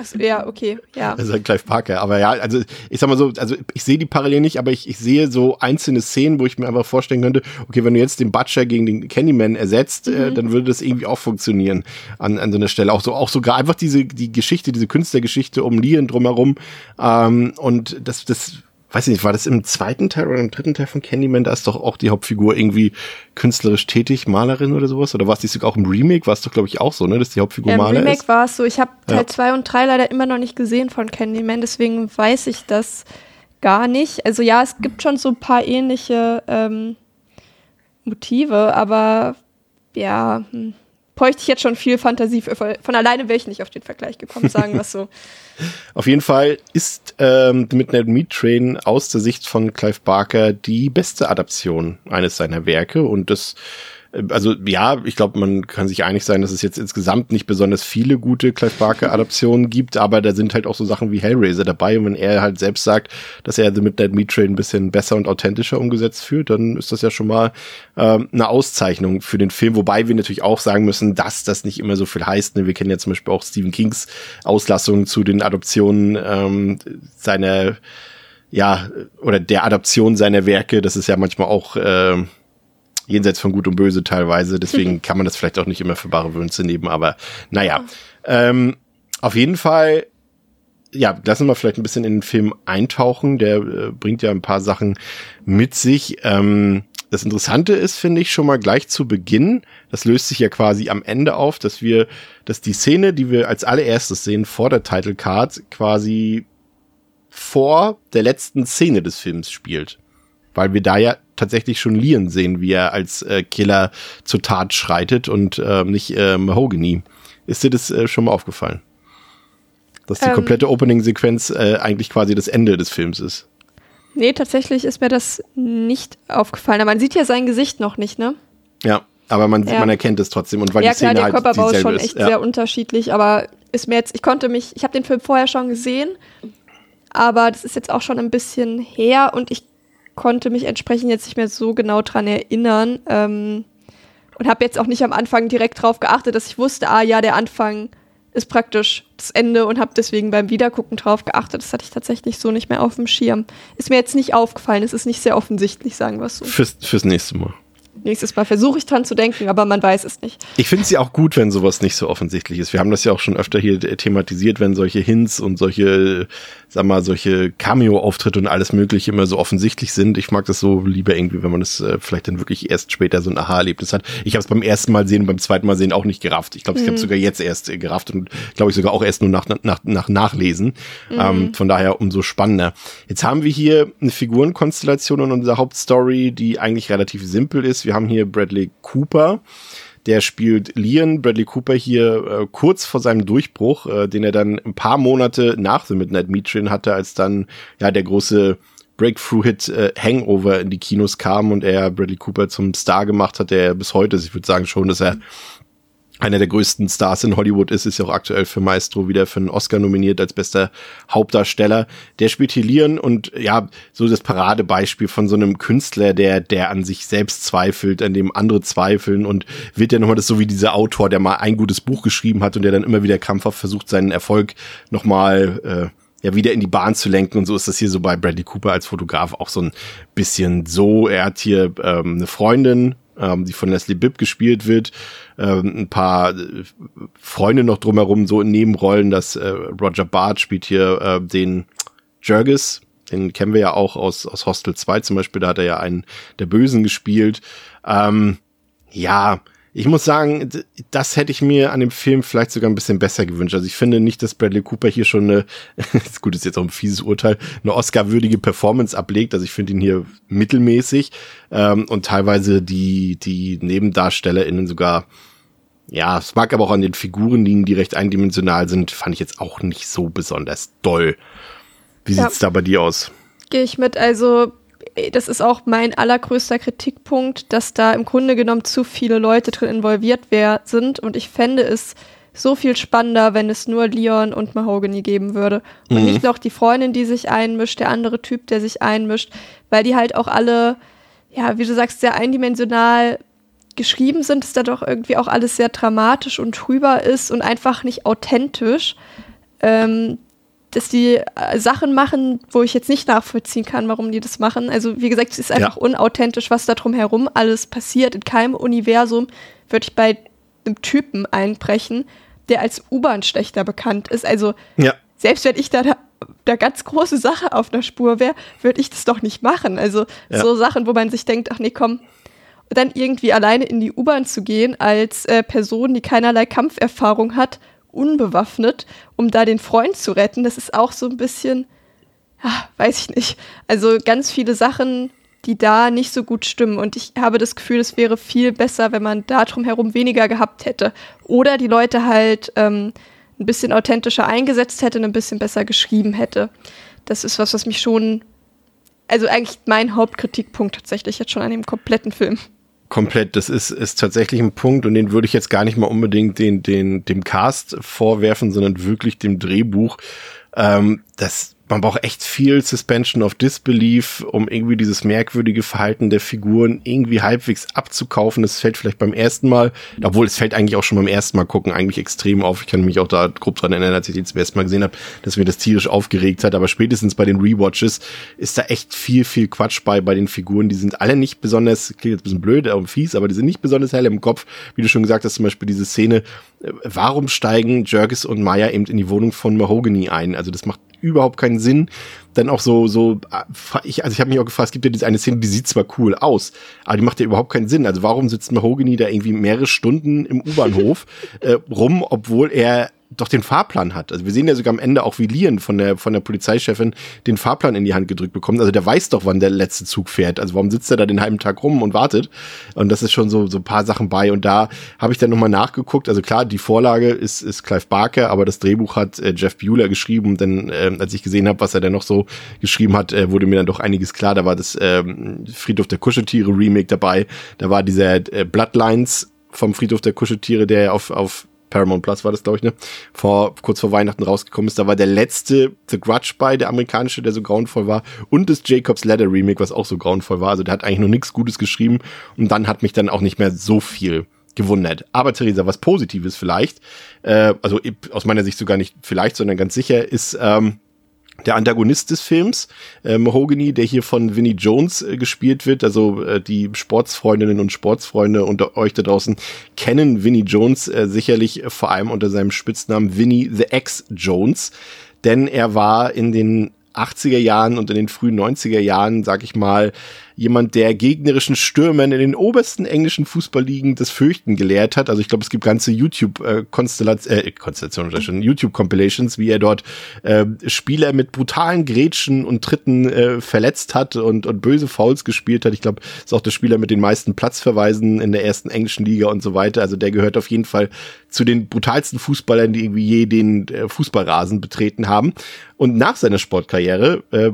So, ja, okay, ja. [laughs] Also halt Clive Parker. Aber ja, also ich sag mal so, also ich sehe die Parallelen nicht, aber ich, ich sehe so einzelne Szenen, wo ich mir einfach vorstellen könnte, okay, wenn du jetzt den Butcher gegen den Candyman ersetzt, äh, mhm. äh, dann würde das irgendwie auch funktionieren an, an so einer Stelle. Auch so, auch sogar einfach diese, die Geschichte, diese Künstlergeschichte um Lian drumherum. Ähm, und das, das weiß ich nicht, war das im zweiten Teil oder im dritten Teil von Candyman? Da ist doch auch die Hauptfigur irgendwie künstlerisch tätig, Malerin oder sowas? Oder war es sogar auch im Remake? War es doch, glaube ich, auch so, ne? Dass die Hauptfigur ja, Maler Im Remake war es so. Ich habe Teil 2 ja. und 3 leider immer noch nicht gesehen von Candyman, deswegen weiß ich das gar nicht. Also ja, es gibt schon so ein paar ähnliche ähm, Motive, aber ja, hm bräuchte ich jetzt schon viel Fantasie. Für, von alleine wäre ich nicht auf den Vergleich gekommen, sagen wir so. [laughs] auf jeden Fall ist ähm, Midnight Meat Train aus der Sicht von Clive Barker die beste Adaption eines seiner Werke und das also ja, ich glaube, man kann sich einig sein, dass es jetzt insgesamt nicht besonders viele gute Clive Barker-Adaptionen gibt, aber da sind halt auch so Sachen wie Hellraiser dabei und wenn er halt selbst sagt, dass er The Midnight Meat Train ein bisschen besser und authentischer umgesetzt fühlt, dann ist das ja schon mal ähm, eine Auszeichnung für den Film, wobei wir natürlich auch sagen müssen, dass das nicht immer so viel heißt. Ne? Wir kennen ja zum Beispiel auch Stephen Kings Auslassungen zu den Adoptionen ähm, seiner ja, oder der Adaption seiner Werke, das ist ja manchmal auch äh, jenseits von Gut und Böse teilweise. Deswegen kann man das vielleicht auch nicht immer für bare Wünsche nehmen, aber naja. Ähm, auf jeden Fall, ja, lassen wir vielleicht ein bisschen in den Film eintauchen. Der äh, bringt ja ein paar Sachen mit sich. Ähm, das Interessante ist, finde ich, schon mal gleich zu Beginn, das löst sich ja quasi am Ende auf, dass wir, dass die Szene, die wir als allererstes sehen vor der Title Card, quasi vor der letzten Szene des Films spielt. Weil wir da ja tatsächlich schon Lian sehen, wie er als äh, Killer zur Tat schreitet und äh, nicht äh, Mahogany. Ist dir das äh, schon mal aufgefallen? Dass die ähm, komplette Opening-Sequenz äh, eigentlich quasi das Ende des Films ist. Nee, tatsächlich ist mir das nicht aufgefallen. Aber man sieht ja sein Gesicht noch nicht, ne? Ja, aber man, ja. man erkennt es trotzdem. Und weil ja, die Szene klar, der halt Körperbau ist schon echt ja. sehr unterschiedlich, aber ist mir jetzt, ich konnte mich, ich habe den Film vorher schon gesehen, aber das ist jetzt auch schon ein bisschen her und ich konnte mich entsprechend jetzt nicht mehr so genau dran erinnern ähm, und habe jetzt auch nicht am Anfang direkt drauf geachtet, dass ich wusste, ah ja, der Anfang ist praktisch das Ende und habe deswegen beim Wiedergucken drauf geachtet. Das hatte ich tatsächlich so nicht mehr auf dem Schirm. Ist mir jetzt nicht aufgefallen, es ist nicht sehr offensichtlich, sagen wir es so. Fürs, fürs nächste Mal. Nächstes Mal versuche ich dran zu denken, aber man weiß es nicht. Ich finde es ja auch gut, wenn sowas nicht so offensichtlich ist. Wir haben das ja auch schon öfter hier thematisiert, wenn solche Hints und solche sag mal, solche Cameo-Auftritte und alles mögliche immer so offensichtlich sind. Ich mag das so lieber irgendwie, wenn man das äh, vielleicht dann wirklich erst später so ein Aha-Erlebnis hat. Ich habe es beim ersten Mal sehen, beim zweiten Mal sehen auch nicht gerafft. Ich glaube, ich mhm. habe sogar jetzt erst äh, gerafft und glaube ich sogar auch erst nur nach, nach, nach Nachlesen. Mhm. Ähm, von daher umso spannender. Jetzt haben wir hier eine Figurenkonstellation in unserer Hauptstory, die eigentlich relativ simpel ist. Wir haben hier Bradley Cooper der spielt Leon Bradley Cooper hier äh, kurz vor seinem Durchbruch, äh, den er dann ein paar Monate nach The Midnight Meat Train hatte, als dann ja der große Breakthrough-Hit äh, Hangover in die Kinos kam und er Bradley Cooper zum Star gemacht hat, der bis heute, ich würde sagen schon, dass er einer der größten Stars in Hollywood ist, ist ja auch aktuell für Maestro wieder für einen Oscar nominiert als bester Hauptdarsteller. Der spielt hier Leon und ja, so das Paradebeispiel von so einem Künstler, der, der an sich selbst zweifelt, an dem andere zweifeln und wird ja nochmal das so wie dieser Autor, der mal ein gutes Buch geschrieben hat und der dann immer wieder krampfhaft versucht, seinen Erfolg nochmal, äh, ja, wieder in die Bahn zu lenken. Und so ist das hier so bei Bradley Cooper als Fotograf auch so ein bisschen so. Er hat hier ähm, eine Freundin, ähm, die von Leslie Bibb gespielt wird. Ähm, ein paar äh, Freunde noch drumherum, so in Nebenrollen. Das äh, Roger Bart spielt hier äh, den Jurgis, den kennen wir ja auch aus, aus Hostel 2 zum Beispiel, da hat er ja einen der Bösen gespielt. Ähm, ja, ich muss sagen, das hätte ich mir an dem Film vielleicht sogar ein bisschen besser gewünscht. Also ich finde nicht, dass Bradley Cooper hier schon eine, [laughs] gut ist jetzt auch ein fieses Urteil, eine Oscar-würdige Performance ablegt. Also ich finde ihn hier mittelmäßig ähm, und teilweise die, die NebendarstellerInnen sogar ja, es mag aber auch an den Figuren liegen, die recht eindimensional sind, fand ich jetzt auch nicht so besonders doll. Wie ja. sieht's da bei dir aus? Gehe ich mit. Also das ist auch mein allergrößter Kritikpunkt, dass da im Grunde genommen zu viele Leute drin involviert sind. Und ich fände es so viel spannender, wenn es nur Leon und Mahogany geben würde. Und mhm. nicht noch die Freundin, die sich einmischt, der andere Typ, der sich einmischt, weil die halt auch alle, ja, wie du sagst, sehr eindimensional geschrieben sind, dass da doch irgendwie auch alles sehr dramatisch und trüber ist und einfach nicht authentisch. Ähm, dass die äh, Sachen machen, wo ich jetzt nicht nachvollziehen kann, warum die das machen. Also wie gesagt, es ist einfach ja. unauthentisch, was da drumherum alles passiert. In keinem Universum würde ich bei einem Typen einbrechen, der als U-Bahn-Schlechter bekannt ist. Also ja. selbst wenn ich da, da, da ganz große Sache auf der Spur wäre, würde ich das doch nicht machen. Also ja. so Sachen, wo man sich denkt, ach nee, komm, dann irgendwie alleine in die U-Bahn zu gehen als äh, Person, die keinerlei Kampferfahrung hat unbewaffnet, um da den Freund zu retten. Das ist auch so ein bisschen, ja, weiß ich nicht. Also ganz viele Sachen, die da nicht so gut stimmen. Und ich habe das Gefühl, es wäre viel besser, wenn man da drumherum weniger gehabt hätte. Oder die Leute halt ähm, ein bisschen authentischer eingesetzt hätte und ein bisschen besser geschrieben hätte. Das ist was, was mich schon, also eigentlich mein Hauptkritikpunkt tatsächlich jetzt schon an dem kompletten Film. Komplett. Das ist, ist tatsächlich ein Punkt und den würde ich jetzt gar nicht mal unbedingt den, den, dem Cast vorwerfen, sondern wirklich dem Drehbuch. Ähm, das man braucht echt viel Suspension of Disbelief, um irgendwie dieses merkwürdige Verhalten der Figuren irgendwie halbwegs abzukaufen. Das fällt vielleicht beim ersten Mal, obwohl es fällt eigentlich auch schon beim ersten Mal gucken eigentlich extrem auf. Ich kann mich auch da grob dran erinnern, als ich den zum ersten Mal gesehen habe, dass mir das tierisch aufgeregt hat. Aber spätestens bei den Rewatches ist da echt viel, viel Quatsch bei, bei den Figuren. Die sind alle nicht besonders, klingt jetzt ein bisschen blöd und fies, aber die sind nicht besonders hell im Kopf. Wie du schon gesagt hast, zum Beispiel diese Szene, äh, warum steigen Jerkes und Maya eben in die Wohnung von Mahogany ein? Also das macht überhaupt keinen Sinn. Dann auch so, so, ich, also ich habe mich auch gefragt, es gibt ja diese eine Szene, die sieht zwar cool aus, aber die macht ja überhaupt keinen Sinn. Also warum sitzt Mahogany da irgendwie mehrere Stunden im U-Bahnhof [laughs] äh, rum, obwohl er doch den Fahrplan hat. Also wir sehen ja sogar am Ende auch, wie Lian von der, von der Polizeichefin den Fahrplan in die Hand gedrückt bekommt. Also der weiß doch, wann der letzte Zug fährt. Also warum sitzt er da den halben Tag rum und wartet? Und das ist schon so, so ein paar Sachen bei. Und da habe ich dann nochmal nachgeguckt. Also klar, die Vorlage ist, ist Clive Barker, aber das Drehbuch hat äh, Jeff Bueller geschrieben. Denn äh, als ich gesehen habe, was er dann noch so geschrieben hat, äh, wurde mir dann doch einiges klar. Da war das ähm, Friedhof der Kuscheltiere Remake dabei. Da war dieser äh, Bloodlines vom Friedhof der Kuscheltiere, der auf, auf Paramount Plus war das, glaube ich, ne? Vor, kurz vor Weihnachten rausgekommen ist. Da war der letzte The Grudge bei, der amerikanische, der so grauenvoll war. Und das Jacobs Ladder Remake, was auch so grauenvoll war. Also der hat eigentlich nur nichts Gutes geschrieben. Und dann hat mich dann auch nicht mehr so viel gewundert. Aber Theresa, was Positives vielleicht, äh, also aus meiner Sicht sogar nicht vielleicht, sondern ganz sicher, ist, ähm, der Antagonist des Films, äh, Mahogany, der hier von Vinnie Jones äh, gespielt wird. Also äh, die Sportsfreundinnen und Sportsfreunde unter euch da draußen kennen Vinnie Jones äh, sicherlich vor allem unter seinem Spitznamen Vinnie the X Jones. Denn er war in den 80er Jahren und in den frühen 90er Jahren, sag ich mal, jemand, der gegnerischen Stürmern in den obersten englischen Fußballligen das Fürchten gelehrt hat. Also ich glaube, es gibt ganze YouTube-Konstellationen, äh, Konstellationen oder schon YouTube-Compilations, wie er dort äh, Spieler mit brutalen Grätschen und Tritten äh, verletzt hat und, und böse Fouls gespielt hat. Ich glaube, ist auch der Spieler mit den meisten Platzverweisen in der ersten englischen Liga und so weiter. Also der gehört auf jeden Fall zu den brutalsten Fußballern, die irgendwie je den äh, Fußballrasen betreten haben. Und nach seiner Sportkarriere äh,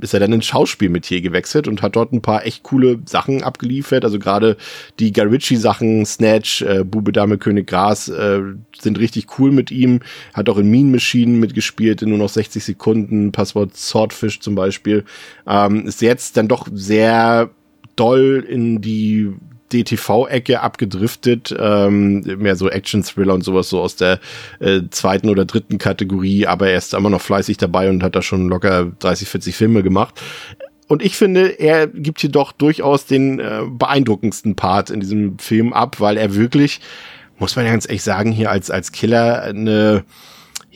ist er dann ins Schauspielmetier gewechselt und hat dort ein paar echt coole Sachen abgeliefert. Also gerade die Guy Sachen, Snatch, äh, Bube Dame König Gras äh, sind richtig cool mit ihm. Hat auch in Mean Machine mitgespielt in nur noch 60 Sekunden. Passwort Swordfish zum Beispiel. Ähm, ist jetzt dann doch sehr doll in die DTV-Ecke abgedriftet, ähm, mehr so Action-Thriller und sowas so aus der äh, zweiten oder dritten Kategorie, aber er ist immer noch fleißig dabei und hat da schon locker 30, 40 Filme gemacht. Und ich finde, er gibt hier doch durchaus den äh, beeindruckendsten Part in diesem Film ab, weil er wirklich, muss man ja ganz ehrlich sagen, hier als, als Killer eine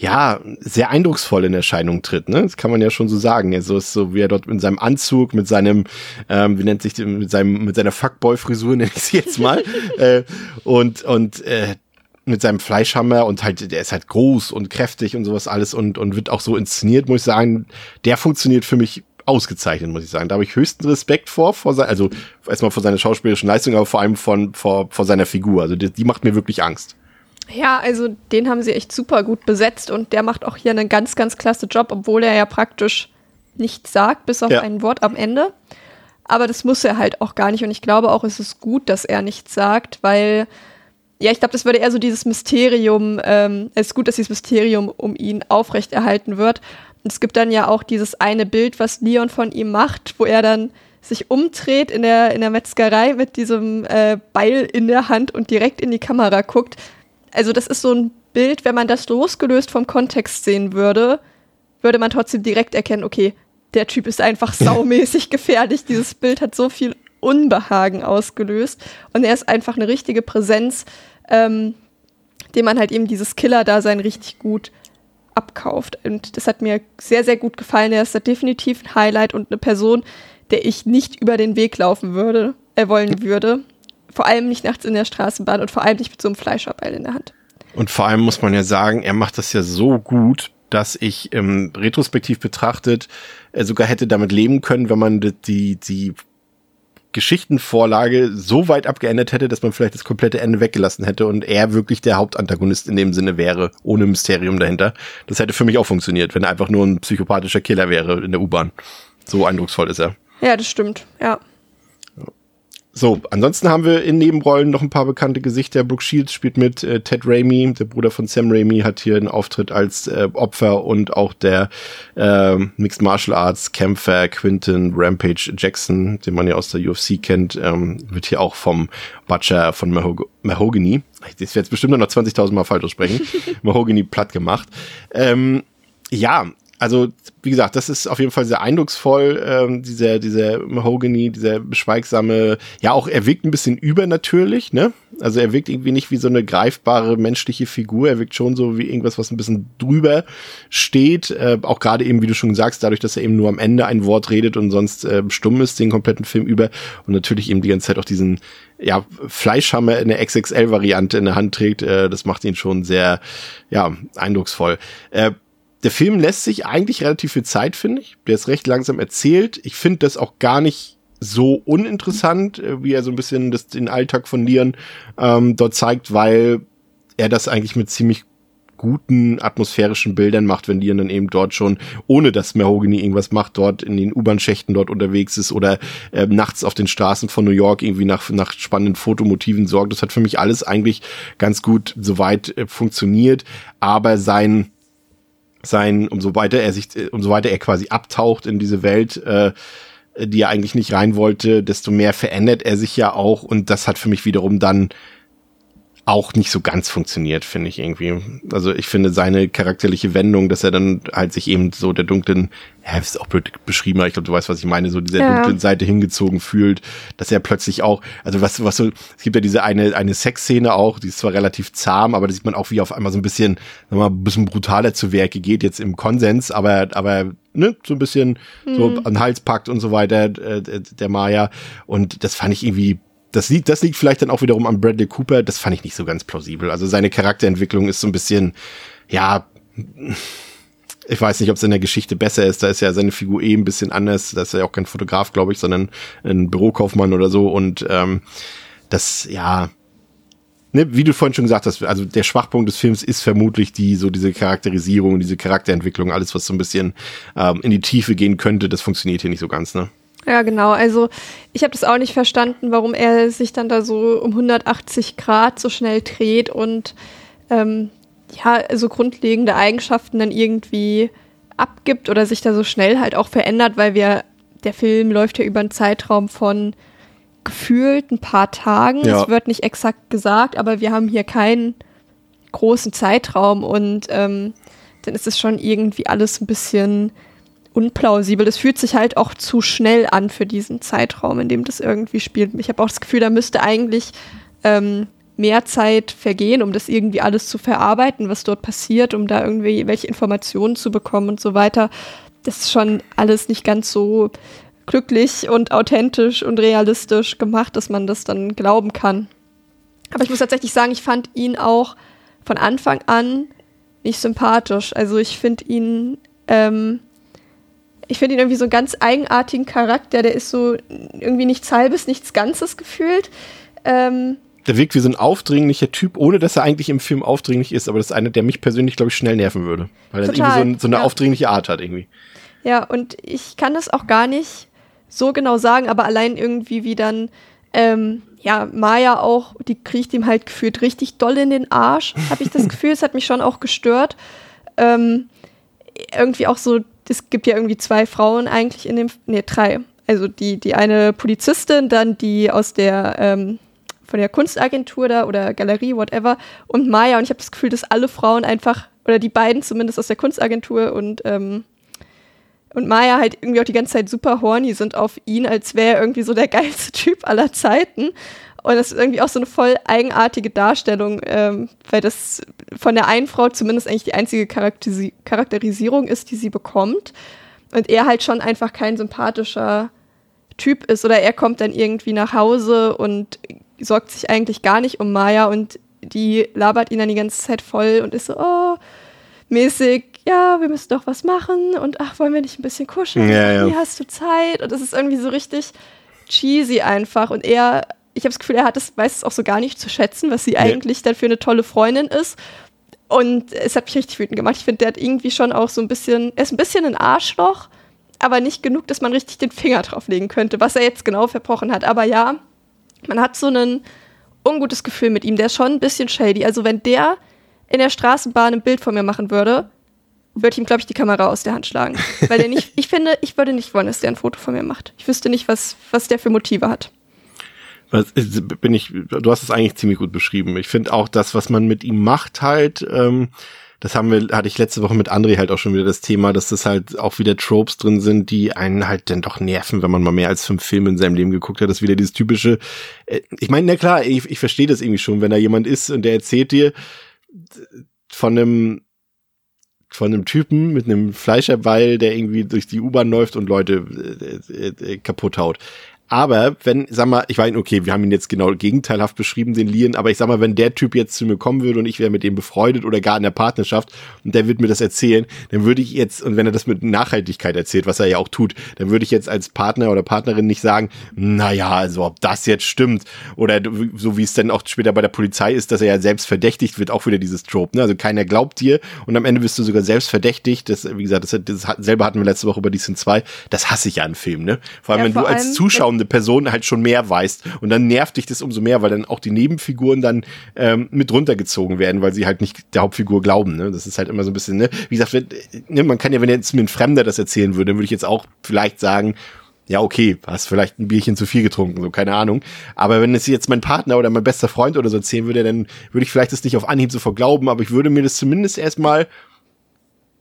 ja, sehr eindrucksvoll in Erscheinung tritt, ne? Das kann man ja schon so sagen. Ja, so ist so, wie er dort in seinem Anzug, mit seinem, ähm, wie nennt sich, mit seinem, mit seiner Fuckboy-Frisur, [laughs] nenne ich sie jetzt mal, äh, und, und, äh, mit seinem Fleischhammer und halt, der ist halt groß und kräftig und sowas alles und, und wird auch so inszeniert, muss ich sagen. Der funktioniert für mich ausgezeichnet, muss ich sagen. Da habe ich höchsten Respekt vor, vor sein, also erstmal vor seiner schauspielerischen Leistung, aber vor allem von, vor, vor seiner Figur. Also die, die macht mir wirklich Angst. Ja, also den haben sie echt super gut besetzt und der macht auch hier einen ganz, ganz klasse Job, obwohl er ja praktisch nichts sagt, bis auf ja. ein Wort am Ende. Aber das muss er halt auch gar nicht. Und ich glaube auch, es ist gut, dass er nichts sagt, weil, ja, ich glaube, das würde eher so dieses Mysterium, ähm, es ist gut, dass dieses Mysterium um ihn aufrechterhalten wird. Und es gibt dann ja auch dieses eine Bild, was Leon von ihm macht, wo er dann sich umdreht in der, in der Metzgerei mit diesem äh, Beil in der Hand und direkt in die Kamera guckt also das ist so ein Bild, wenn man das losgelöst vom Kontext sehen würde, würde man trotzdem direkt erkennen, okay, der Typ ist einfach [laughs] saumäßig gefährlich. Dieses Bild hat so viel Unbehagen ausgelöst und er ist einfach eine richtige Präsenz, ähm, dem man halt eben dieses Killer-Dasein richtig gut abkauft. Und das hat mir sehr, sehr gut gefallen. Er ist da definitiv ein Highlight und eine Person, der ich nicht über den Weg laufen würde, äh, wollen würde. Vor allem nicht nachts in der Straßenbahn und vor allem nicht mit so einem Fleischerbeil in der Hand. Und vor allem muss man ja sagen, er macht das ja so gut, dass ich ähm, retrospektiv betrachtet äh, sogar hätte damit leben können, wenn man die, die Geschichtenvorlage so weit abgeändert hätte, dass man vielleicht das komplette Ende weggelassen hätte und er wirklich der Hauptantagonist in dem Sinne wäre, ohne Mysterium dahinter. Das hätte für mich auch funktioniert, wenn er einfach nur ein psychopathischer Killer wäre in der U-Bahn. So eindrucksvoll ist er. Ja, das stimmt, ja. So, ansonsten haben wir in Nebenrollen noch ein paar bekannte Gesichter. Brooke Shields spielt mit, äh, Ted Raimi, der Bruder von Sam Raimi, hat hier einen Auftritt als äh, Opfer und auch der äh, Mixed Martial Arts Kämpfer Quinton Rampage Jackson, den man ja aus der UFC kennt, ähm, wird hier auch vom Butcher von Mahog Mahogany, ich werde jetzt bestimmt noch 20.000 Mal falsch aussprechen, [laughs] Mahogany platt gemacht. Ähm, ja, also wie gesagt, das ist auf jeden Fall sehr eindrucksvoll, ähm, dieser, dieser Mahogany, dieser beschweigsame, ja auch, er wirkt ein bisschen übernatürlich, ne? Also er wirkt irgendwie nicht wie so eine greifbare menschliche Figur, er wirkt schon so wie irgendwas, was ein bisschen drüber steht, äh, auch gerade eben, wie du schon sagst, dadurch, dass er eben nur am Ende ein Wort redet und sonst äh, stumm ist, den kompletten Film über und natürlich eben die ganze Zeit auch diesen, ja, Fleischhammer in der XXL-Variante in der Hand trägt, äh, das macht ihn schon sehr, ja, eindrucksvoll. Äh, der Film lässt sich eigentlich relativ viel Zeit, finde ich. Der ist recht langsam erzählt. Ich finde das auch gar nicht so uninteressant, äh, wie er so ein bisschen das, den Alltag von Leon ähm, dort zeigt, weil er das eigentlich mit ziemlich guten atmosphärischen Bildern macht, wenn Leon dann eben dort schon, ohne dass Mahogany irgendwas macht, dort in den U-Bahn-Schächten dort unterwegs ist oder äh, nachts auf den Straßen von New York irgendwie nach, nach spannenden Fotomotiven sorgt. Das hat für mich alles eigentlich ganz gut soweit äh, funktioniert, aber sein sein, umso weiter er sich, umso weiter er quasi abtaucht in diese Welt, äh, die er eigentlich nicht rein wollte, desto mehr verändert er sich ja auch. Und das hat für mich wiederum dann auch nicht so ganz funktioniert, finde ich irgendwie. Also ich finde seine charakterliche Wendung, dass er dann halt sich eben so der dunklen, ja, ist auch blöd beschrieben, aber ich glaube, du weißt, was ich meine, so dieser ja. dunklen Seite hingezogen fühlt, dass er plötzlich auch, also was, was so, es gibt ja diese eine, eine Sexszene auch, die ist zwar relativ zahm, aber da sieht man auch, wie auf einmal so ein bisschen, mal, ein bisschen brutaler zu Werke geht, jetzt im Konsens, aber, aber, ne, so ein bisschen mhm. so an den Hals packt und so weiter, äh, der Maya. Und das fand ich irgendwie das liegt, das liegt vielleicht dann auch wiederum an Bradley Cooper. Das fand ich nicht so ganz plausibel. Also seine Charakterentwicklung ist so ein bisschen, ja, ich weiß nicht, ob es in der Geschichte besser ist. Da ist ja seine Figur eh ein bisschen anders. Da ist er ja auch kein Fotograf, glaube ich, sondern ein Bürokaufmann oder so. Und ähm, das, ja, ne, wie du vorhin schon gesagt hast, also der Schwachpunkt des Films ist vermutlich die, so diese Charakterisierung, diese Charakterentwicklung, alles, was so ein bisschen ähm, in die Tiefe gehen könnte, das funktioniert hier nicht so ganz, ne? Ja, genau. Also ich habe das auch nicht verstanden, warum er sich dann da so um 180 Grad so schnell dreht und ähm, ja, so grundlegende Eigenschaften dann irgendwie abgibt oder sich da so schnell halt auch verändert, weil wir, der Film läuft ja über einen Zeitraum von gefühlt ein paar Tagen. Ja. Es wird nicht exakt gesagt, aber wir haben hier keinen großen Zeitraum und ähm, dann ist es schon irgendwie alles ein bisschen unplausibel. Das fühlt sich halt auch zu schnell an für diesen Zeitraum, in dem das irgendwie spielt. Ich habe auch das Gefühl, da müsste eigentlich ähm, mehr Zeit vergehen, um das irgendwie alles zu verarbeiten, was dort passiert, um da irgendwie welche Informationen zu bekommen und so weiter. Das ist schon alles nicht ganz so glücklich und authentisch und realistisch gemacht, dass man das dann glauben kann. Aber ich muss tatsächlich sagen, ich fand ihn auch von Anfang an nicht sympathisch. Also ich finde ihn ähm, ich finde ihn irgendwie so einen ganz eigenartigen Charakter. Der ist so irgendwie nichts Halbes, nichts Ganzes gefühlt. Ähm, der wirkt wie so ein aufdringlicher Typ, ohne dass er eigentlich im Film aufdringlich ist, aber das ist einer, der mich persönlich, glaube ich, schnell nerven würde. Weil er irgendwie so, ein, so eine ja. aufdringliche Art hat irgendwie. Ja, und ich kann das auch gar nicht so genau sagen, aber allein irgendwie wie dann, ähm, ja, Maya auch, die kriegt ihm halt gefühlt richtig doll in den Arsch, habe ich das [laughs] Gefühl. Es hat mich schon auch gestört. Ähm, irgendwie auch so es gibt ja irgendwie zwei Frauen eigentlich in dem, nee, drei. Also die, die eine Polizistin, dann die aus der, ähm, von der Kunstagentur da oder Galerie, whatever, und Maya. Und ich habe das Gefühl, dass alle Frauen einfach, oder die beiden zumindest aus der Kunstagentur und, ähm, und Maya halt irgendwie auch die ganze Zeit super horny sind auf ihn, als wäre er irgendwie so der [laughs] geilste Typ aller Zeiten. Und das ist irgendwie auch so eine voll eigenartige Darstellung, ähm, weil das von der einen Frau zumindest eigentlich die einzige Charakterisi Charakterisierung ist, die sie bekommt. Und er halt schon einfach kein sympathischer Typ ist. Oder er kommt dann irgendwie nach Hause und sorgt sich eigentlich gar nicht um Maya und die labert ihn dann die ganze Zeit voll und ist so, oh, mäßig, ja, wir müssen doch was machen und ach, wollen wir nicht ein bisschen kuscheln? Ja, ja. Wie hast du Zeit? Und das ist irgendwie so richtig cheesy einfach. Und er ich habe das Gefühl, er hat es, weiß es auch so gar nicht zu schätzen, was sie nee. eigentlich dann für eine tolle Freundin ist. Und es hat mich richtig wütend gemacht. Ich finde, der hat irgendwie schon auch so ein bisschen, er ist ein bisschen ein Arschloch, aber nicht genug, dass man richtig den Finger drauflegen könnte, was er jetzt genau verbrochen hat. Aber ja, man hat so ein ungutes Gefühl mit ihm. Der ist schon ein bisschen shady. Also wenn der in der Straßenbahn ein Bild von mir machen würde, würde ich ihm, glaube ich, die Kamera aus der Hand schlagen. Weil der nicht, [laughs] ich finde, ich würde nicht wollen, dass der ein Foto von mir macht. Ich wüsste nicht, was, was der für Motive hat. Bin ich, du hast es eigentlich ziemlich gut beschrieben. Ich finde auch das, was man mit ihm macht, halt, ähm, das haben wir, hatte ich letzte Woche mit André halt auch schon wieder das Thema, dass das halt auch wieder Tropes drin sind, die einen halt dann doch nerven, wenn man mal mehr als fünf Filme in seinem Leben geguckt hat. Das ist wieder dieses typische, äh, ich meine, na klar, ich, ich verstehe das irgendwie schon, wenn da jemand ist und der erzählt dir von einem von einem Typen mit einem Fleischerbeil, der irgendwie durch die U-Bahn läuft und Leute äh, äh, kaputt haut. Aber wenn, sag mal, ich meine, okay, wir haben ihn jetzt genau gegenteilhaft beschrieben, den Lien, aber ich sag mal, wenn der Typ jetzt zu mir kommen würde und ich wäre mit dem befreundet oder gar in der Partnerschaft und der wird mir das erzählen, dann würde ich jetzt, und wenn er das mit Nachhaltigkeit erzählt, was er ja auch tut, dann würde ich jetzt als Partner oder Partnerin nicht sagen, naja, also ob das jetzt stimmt oder so wie es dann auch später bei der Polizei ist, dass er ja selbst verdächtigt wird, auch wieder dieses Trope, ne? Also keiner glaubt dir und am Ende bist du sogar selbst verdächtigt. Das, wie gesagt, das, das selber hatten wir letzte Woche über die sind zwei. Das hasse ich ja an Filmen, ne? Vor allem, ja, wenn du als Zuschauer bedeutende Person halt schon mehr weißt. Und dann nervt dich das umso mehr, weil dann auch die Nebenfiguren dann ähm, mit runtergezogen werden, weil sie halt nicht der Hauptfigur glauben. Ne? Das ist halt immer so ein bisschen, ne? wie gesagt, wenn, ne, man kann ja, wenn jetzt mir ein Fremder das erzählen würde, dann würde ich jetzt auch vielleicht sagen, ja, okay, hast vielleicht ein Bierchen zu viel getrunken, so keine Ahnung. Aber wenn es jetzt mein Partner oder mein bester Freund oder so erzählen würde, dann würde ich vielleicht das nicht auf Anhieb sofort glauben, aber ich würde mir das zumindest erstmal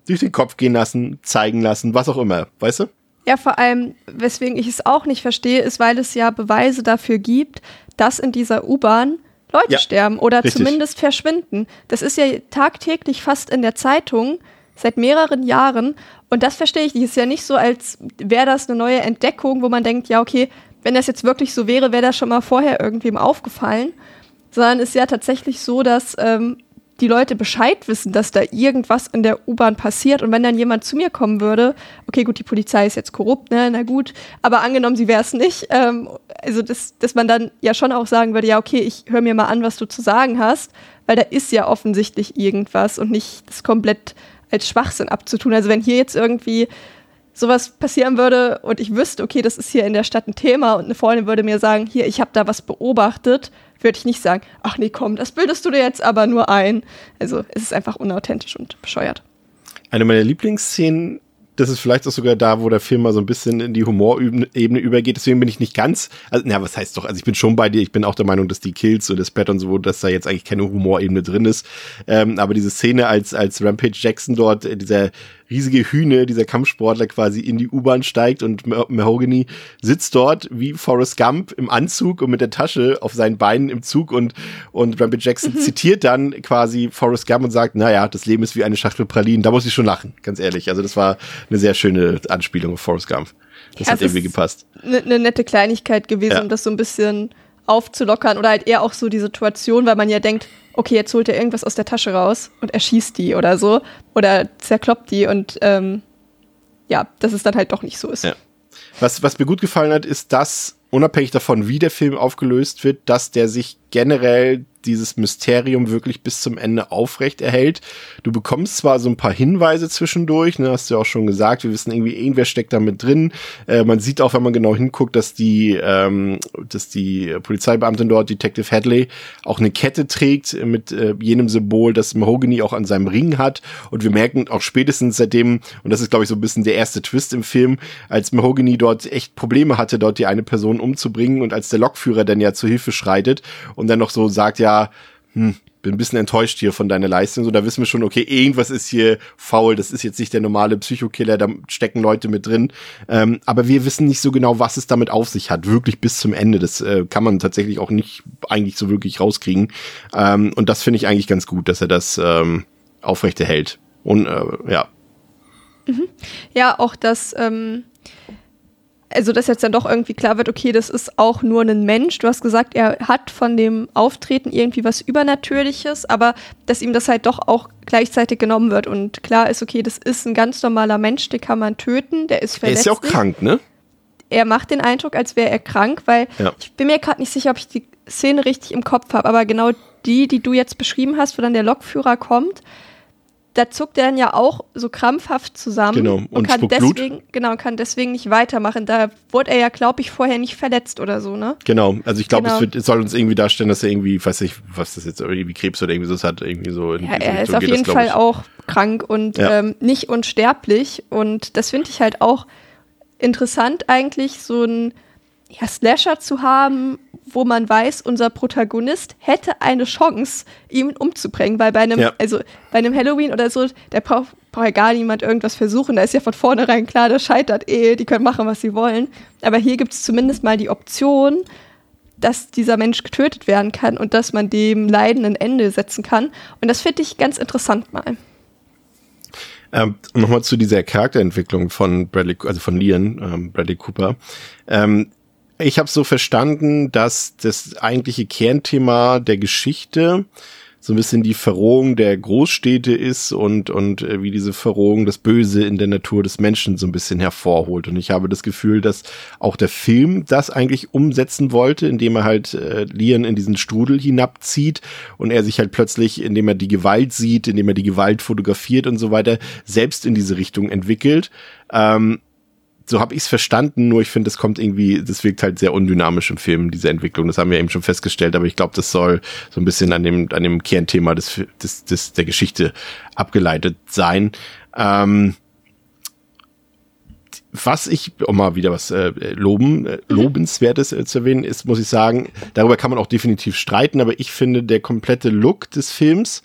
durch den Kopf gehen lassen, zeigen lassen, was auch immer, weißt du? Ja, vor allem, weswegen ich es auch nicht verstehe, ist, weil es ja Beweise dafür gibt, dass in dieser U-Bahn Leute ja, sterben oder richtig. zumindest verschwinden. Das ist ja tagtäglich fast in der Zeitung seit mehreren Jahren. Und das verstehe ich nicht. Es ist ja nicht so, als wäre das eine neue Entdeckung, wo man denkt, ja, okay, wenn das jetzt wirklich so wäre, wäre das schon mal vorher irgendwem aufgefallen. Sondern es ist ja tatsächlich so, dass ähm, die Leute Bescheid wissen, dass da irgendwas in der U-Bahn passiert. Und wenn dann jemand zu mir kommen würde, okay, gut, die Polizei ist jetzt korrupt, ne, na gut, aber angenommen, sie wäre es nicht, ähm, also das, dass man dann ja schon auch sagen würde, ja, okay, ich höre mir mal an, was du zu sagen hast, weil da ist ja offensichtlich irgendwas und nicht das komplett als Schwachsinn abzutun. Also wenn hier jetzt irgendwie sowas passieren würde und ich wüsste, okay, das ist hier in der Stadt ein Thema und eine Freundin würde mir sagen, hier, ich habe da was beobachtet, würde ich nicht sagen, ach nee, komm, das bildest du dir jetzt aber nur ein. Also es ist einfach unauthentisch und bescheuert. Eine meiner Lieblingsszenen das ist vielleicht auch sogar da, wo der Film mal so ein bisschen in die Humorebene übergeht. Deswegen bin ich nicht ganz, also, na, was heißt doch, also ich bin schon bei dir, ich bin auch der Meinung, dass die Kills und das Bett und so, dass da jetzt eigentlich keine Humorebene drin ist. Ähm, aber diese Szene, als, als Rampage Jackson dort, äh, dieser riesige Hühne, dieser Kampfsportler quasi in die U-Bahn steigt und Mahogany sitzt dort wie Forrest Gump im Anzug und mit der Tasche auf seinen Beinen im Zug und, und Rampage Jackson mhm. zitiert dann quasi Forrest Gump und sagt, naja, das Leben ist wie eine Schachtel Pralinen. Da muss ich schon lachen, ganz ehrlich. Also das war eine sehr schöne Anspielung auf Forrest Gump. Das ja, hat irgendwie gepasst. Eine ne nette Kleinigkeit gewesen, ja. um das so ein bisschen aufzulockern oder halt eher auch so die Situation, weil man ja denkt, okay, jetzt holt er irgendwas aus der Tasche raus und erschießt die oder so oder zerkloppt die und ähm, ja, dass es dann halt doch nicht so ist. Ja. Was, was mir gut gefallen hat, ist, dass unabhängig davon, wie der Film aufgelöst wird, dass der sich generell dieses Mysterium wirklich bis zum Ende aufrecht erhält. Du bekommst zwar so ein paar Hinweise zwischendurch, ne, hast du ja auch schon gesagt, wir wissen irgendwie, irgendwer steckt da mit drin. Äh, man sieht auch, wenn man genau hinguckt, dass die, ähm, dass die Polizeibeamtin dort, Detective Hadley, auch eine Kette trägt mit äh, jenem Symbol, das Mahogany auch an seinem Ring hat. Und wir merken auch spätestens seitdem, und das ist, glaube ich, so ein bisschen der erste Twist im Film, als Mahogany dort echt Probleme hatte, dort die eine Person umzubringen und als der Lokführer dann ja zu Hilfe schreitet und dann noch so sagt, ja, hm, bin ein bisschen enttäuscht hier von deiner Leistung. So, da wissen wir schon, okay, irgendwas ist hier faul. Das ist jetzt nicht der normale Psychokiller, da stecken Leute mit drin. Ähm, aber wir wissen nicht so genau, was es damit auf sich hat. Wirklich bis zum Ende. Das äh, kann man tatsächlich auch nicht eigentlich so wirklich rauskriegen. Ähm, und das finde ich eigentlich ganz gut, dass er das ähm, aufrechterhält. Und äh, ja. Mhm. Ja, auch das, ähm, also dass jetzt dann doch irgendwie klar wird, okay, das ist auch nur ein Mensch. Du hast gesagt, er hat von dem Auftreten irgendwie was Übernatürliches, aber dass ihm das halt doch auch gleichzeitig genommen wird und klar ist, okay, das ist ein ganz normaler Mensch, den kann man töten, der ist verletzlich. Er ist ja auch krank, ne? Er macht den Eindruck, als wäre er krank, weil ja. ich bin mir gerade nicht sicher, ob ich die Szene richtig im Kopf habe, aber genau die, die du jetzt beschrieben hast, wo dann der Lokführer kommt, da zuckt er dann ja auch so krampfhaft zusammen Genau, und, und kann spuckt Blut. deswegen genau kann deswegen nicht weitermachen. Da wurde er ja, glaube ich, vorher nicht verletzt oder so, ne? Genau, also ich glaube, Genau. es, wird, es soll uns irgendwie darstellen, dass er irgendwie, weiß ich, was das jetzt irgendwie Krebs oder irgendwie so hat, irgendwie so in Ja, er ist auf jeden das, Fall auch krank und Ja. ähm, nicht unsterblich. Und das finde ich halt auch interessant, eigentlich so ein ja, Slasher zu haben, wo man weiß, unser Protagonist hätte eine Chance, ihn umzubringen. Weil bei einem, Ja. also bei einem Halloween oder so, der braucht, braucht ja gar niemand irgendwas versuchen. Da ist ja von vornherein klar, das scheitert eh, die können machen, was sie wollen. Aber hier gibt es zumindest mal die Option, dass dieser Mensch getötet werden kann und dass man dem Leiden ein Ende setzen kann. Und das finde ich ganz interessant mal. Ähm, Nochmal zu dieser Charakterentwicklung von Bradley, also von Lian, ähm, Bradley Cooper. Ähm, ich habe so verstanden, dass das eigentliche Kernthema der Geschichte so ein bisschen die Verrohung der Großstädte ist und, und äh, wie diese Verrohung das Böse in der Natur des Menschen so ein bisschen hervorholt. Und ich habe das Gefühl, dass auch der Film das eigentlich umsetzen wollte, indem er halt äh, Lian in diesen Strudel hinabzieht und er sich halt plötzlich, indem er die Gewalt sieht, indem er die Gewalt fotografiert und so weiter, selbst in diese Richtung entwickelt. Ähm, so habe ich es verstanden, nur ich finde, das kommt irgendwie, das wirkt halt sehr undynamisch im Film, diese Entwicklung. Das haben wir eben schon festgestellt, aber ich glaube, das soll so ein bisschen an dem, an dem Kernthema des, des, des, der Geschichte abgeleitet sein. Ähm, was ich, um mal wieder was äh, loben, äh, lobenswertes äh, zu erwähnen, ist, muss ich sagen, darüber kann man auch definitiv streiten, aber ich finde, der komplette Look des Films,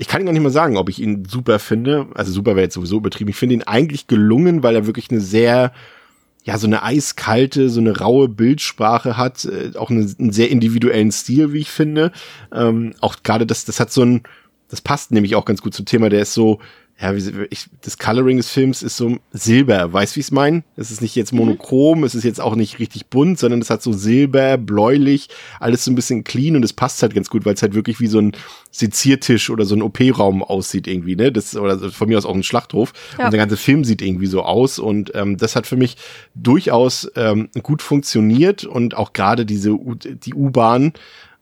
ich kann gar nicht mal sagen, ob ich ihn super finde. Also super wäre jetzt sowieso übertrieben. Ich finde ihn eigentlich gelungen, weil er wirklich eine sehr, ja, so eine eiskalte, so eine raue Bildsprache hat, äh, auch eine, einen sehr individuellen Stil, wie ich finde. Ähm, auch gerade das, das hat so ein, das passt nämlich auch ganz gut zum Thema, der ist so, ja, ich, das Coloring des Films ist so Silber, weißt wie ich es meine? Es ist nicht jetzt monochrom, es ist jetzt auch nicht richtig bunt, sondern es hat so Silber, bläulich, alles so ein bisschen clean und es passt halt ganz gut, weil es halt wirklich wie so ein Seziertisch oder so ein OP-Raum aussieht irgendwie, ne? Das, oder von mir aus auch ein Schlachthof. Ja. Und der ganze Film sieht irgendwie so aus und ähm, das hat für mich durchaus ähm, gut funktioniert und auch gerade diese, U die U-Bahn,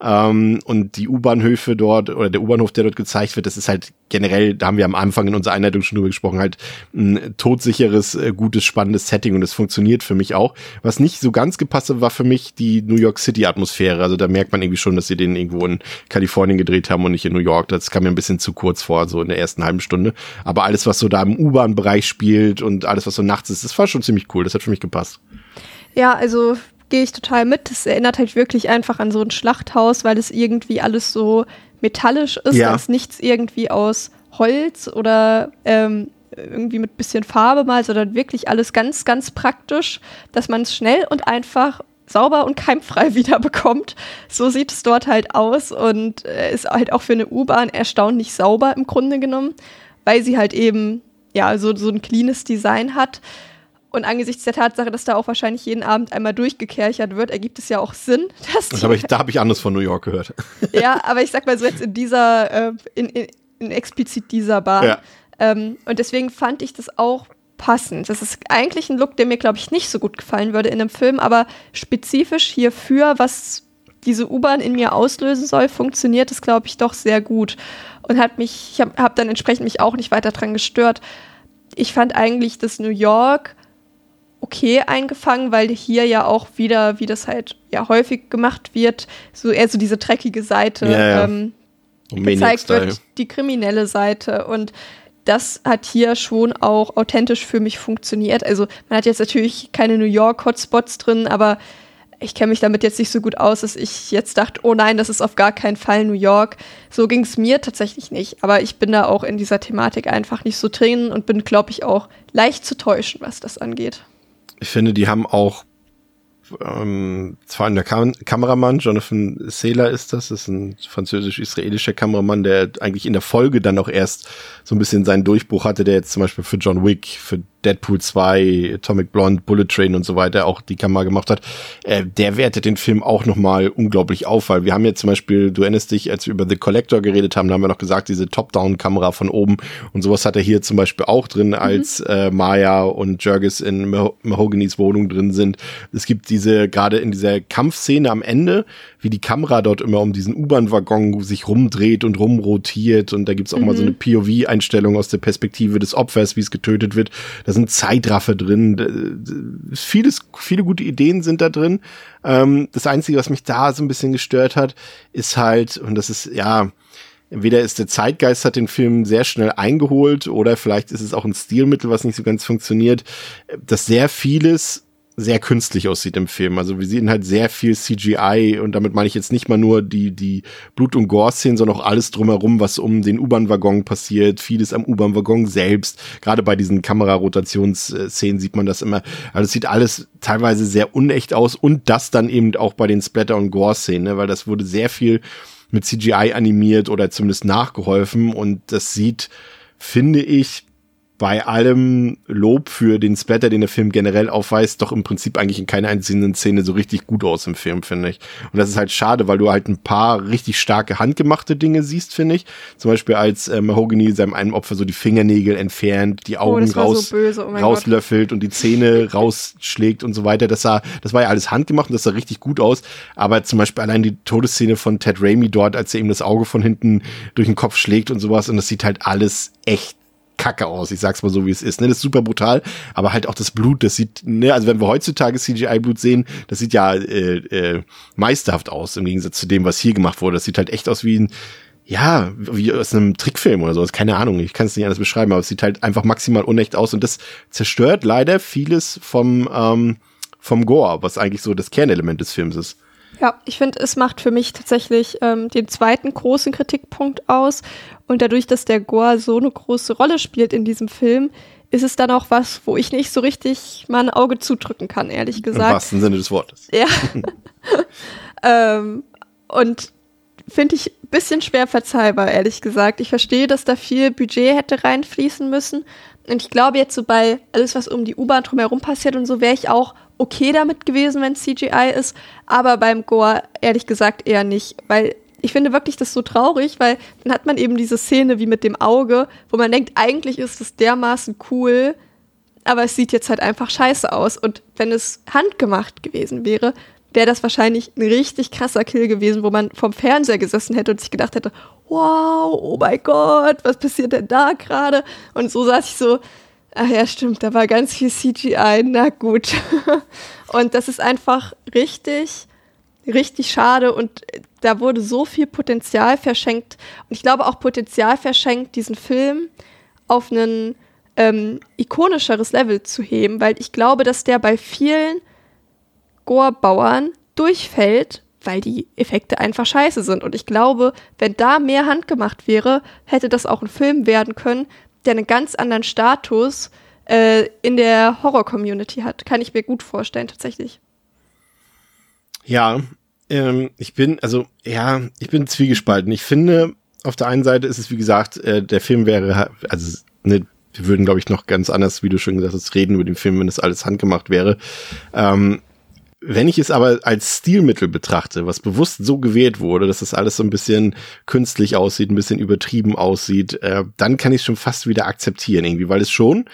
ähm, und die U-Bahnhöfe dort oder der U-Bahnhof, der dort gezeigt wird, das ist halt generell, da haben wir am Anfang in unserer Einleitung schon drüber gesprochen, halt ein todsicheres, äh, gutes, spannendes Setting und das funktioniert für mich auch. Was nicht so ganz gepasst hat, war für mich die New York City Atmosphäre. Also da merkt man irgendwie schon, dass sie den irgendwo in Kalifornien gedreht haben und nicht in New York. Das kam mir ein bisschen zu kurz vor, so in der ersten halben Stunde. Aber alles, was so da im U-Bahn-Bereich spielt und alles, was so nachts ist, das war schon ziemlich cool. Das hat für mich gepasst. Ja, also gehe ich total mit. Das erinnert halt wirklich einfach an so ein Schlachthaus, weil es irgendwie alles so metallisch ist. Ja. Ist nichts irgendwie aus Holz oder ähm, irgendwie mit bisschen Farbe mal, sondern wirklich alles ganz, ganz praktisch, dass man es schnell und einfach sauber und keimfrei [laughs] wiederbekommt. So sieht es dort halt aus und äh, ist halt auch für eine U-Bahn erstaunlich sauber im Grunde genommen, weil sie halt eben ja so, so ein cleanes Design hat. Und angesichts der Tatsache, dass da auch wahrscheinlich jeden Abend einmal durchgekerchert wird, ergibt es ja auch Sinn, [laughs] dass Das hab ich, da habe ich anderes von New York gehört. [laughs] ja, aber ich sag mal so jetzt in dieser, äh, in, in, in explizit dieser Bahn. Ja. Ähm, und deswegen fand ich das auch passend. Das ist eigentlich ein Look, der mir, glaube ich, nicht so gut gefallen würde in einem Film, aber spezifisch hierfür, was diese U-Bahn in mir auslösen soll, funktioniert es, glaube ich, doch sehr gut. Und hat mich, ich habe hab dann entsprechend mich auch nicht weiter dran gestört. Ich fand eigentlich das New York okay eingefangen, weil hier ja auch wieder, wie das halt ja häufig gemacht wird, so eher so diese dreckige Seite Ja, ja. Ähm, gezeigt wird, die kriminelle Seite. Und das hat hier schon auch authentisch für mich funktioniert. Also man hat jetzt natürlich keine New York Hotspots drin, aber ich kenne mich damit jetzt nicht so gut aus, dass ich jetzt dachte, oh nein, das ist auf gar keinen Fall New York. So ging es mir tatsächlich nicht. Aber ich bin da auch in dieser Thematik einfach nicht so drin und bin, glaube ich, auch leicht zu täuschen, was das angeht. Ich finde, die haben auch ähm, zwar der Kam Kameramann, Jonathan Saylor ist das, ist ein französisch-israelischer Kameramann, der eigentlich in der Folge dann auch erst so ein bisschen seinen Durchbruch hatte, der jetzt zum Beispiel für John Wick, für Deadpool 2, Atomic Blonde, Bullet Train und so weiter auch die Kamera gemacht hat, äh, der wertet den Film auch nochmal unglaublich auf, weil wir haben ja zum Beispiel, du erinnerst dich, als wir über The Collector geredet haben, da haben wir noch gesagt, diese Top-Down-Kamera von oben und sowas hat er hier zum Beispiel auch drin, mhm. als äh, Maya und Jurgis in Mah Mahoganys Wohnung drin sind. Es gibt diese, gerade in dieser Kampfszene am Ende, wie die Kamera dort immer um diesen U-Bahn-Waggon sich rumdreht und rumrotiert und da gibt's auch mhm. mal so eine mhm. POV-Einstellung aus der Perspektive des Opfers, wie es getötet wird. Da sind Zeitraffe drin. Vieles, viele gute Ideen sind da drin. Ähm, das Einzige, was mich da so ein bisschen gestört hat, ist halt, und das ist, ja, entweder ist der Zeitgeist hat den Film sehr schnell eingeholt oder vielleicht ist es auch ein Stilmittel, was nicht so ganz funktioniert, dass sehr vieles sehr künstlich aussieht im Film. Also wir sehen halt sehr viel CGI und damit meine ich jetzt nicht mal nur die, die Blut- und Gore-Szenen, sondern auch alles drumherum, was um den U-Bahn-Waggon passiert, vieles am U-Bahn-Waggon selbst. Gerade bei diesen Kamerarotationsszenen sieht man das immer. Also es sieht alles teilweise sehr unecht aus und das dann eben auch bei den Splatter- und Gore-Szenen, ne? weil das wurde sehr viel mit CGI animiert oder zumindest nachgeholfen und das sieht, finde ich, bei allem Lob für den Splatter, den der Film generell aufweist, doch im Prinzip eigentlich in keiner einzelnen Szene so richtig gut aus im Film, finde ich. Und das ist halt schade, weil du halt ein paar richtig starke handgemachte Dinge siehst, finde ich. Zum Beispiel als äh, Mahogany seinem einen Opfer so die Fingernägel entfernt, die oh, Augen oh, raus, so oh rauslöffelt Gott. und die Zähne [laughs] rausschlägt und so weiter. Das sah, das war ja alles handgemacht und das sah richtig gut aus. Aber zum Beispiel allein die Todesszene von Ted Raimi dort, als er ihm das Auge von hinten durch den Kopf schlägt und sowas und das sieht halt alles echt kacke aus. Ich sag's mal so, wie es ist. Ne? Das ist super brutal, aber halt auch das Blut, das sieht, ne, also wenn wir heutzutage CGI-Blut sehen, das sieht ja äh, äh, meisterhaft aus im Gegensatz zu dem, was hier gemacht wurde. Das sieht halt echt aus wie ein, ja, wie aus einem Trickfilm oder sowas. Keine Ahnung, ich kann es nicht anders beschreiben, aber es sieht halt einfach maximal unecht aus und das zerstört leider vieles vom, ähm, vom Gore, was eigentlich so das Kernelement des Films ist. Ja, ich finde, es macht für mich tatsächlich ähm, den zweiten großen Kritikpunkt aus. Und dadurch, dass der Gore so eine große Rolle spielt in diesem Film, ist es dann auch was, wo ich nicht so richtig mal ein Auge zudrücken kann, ehrlich gesagt. Im wahrsten Sinne des Wortes. Ja. [laughs] ähm, und finde ich ein bisschen schwer verzeihbar, ehrlich gesagt. Ich verstehe, dass da viel Budget hätte reinfließen müssen. Und ich glaube jetzt so bei alles, was um die U-Bahn drumherum passiert und so, wäre ich auch okay damit gewesen, wenn es CGI ist. Aber beim Gore ehrlich gesagt eher nicht, weil ich finde wirklich das so traurig, weil dann hat man eben diese Szene wie mit dem Auge, wo man denkt, eigentlich ist es dermaßen cool, aber es sieht jetzt halt einfach scheiße aus. Und wenn es handgemacht gewesen wäre, wäre das wahrscheinlich ein richtig krasser Kill gewesen, wo man vom Fernseher gesessen hätte und sich gedacht hätte, wow, oh mein Gott, was passiert denn da gerade? Und so saß ich so, ach ja, stimmt, da war ganz viel CGI, na gut. [laughs] und das ist einfach richtig, richtig schade und da wurde so viel Potenzial verschenkt. Und ich glaube auch Potenzial verschenkt, diesen Film auf ein ähm, ikonischeres Level zu heben, weil ich glaube, dass der bei vielen Gore-Bauern durchfällt, weil die Effekte einfach scheiße sind. Und ich glaube, wenn da mehr handgemacht wäre, hätte das auch ein Film werden können, der einen ganz anderen Status äh, in der Horror-Community hat. Kann ich mir gut vorstellen, tatsächlich. Ja, ähm, ich bin, also, ja, ich bin zwiegespalten. Ich finde, auf der einen Seite ist es, wie gesagt, äh, der Film wäre, also, ne, wir würden, glaube ich, noch ganz anders, wie du schon gesagt hast, reden über den Film, wenn das alles handgemacht wäre. Ähm, wenn ich es aber als Stilmittel betrachte, was bewusst so gewählt wurde, dass das alles so ein bisschen künstlich aussieht, ein bisschen übertrieben aussieht, äh, dann kann ich es schon fast wieder akzeptieren irgendwie, weil es schon,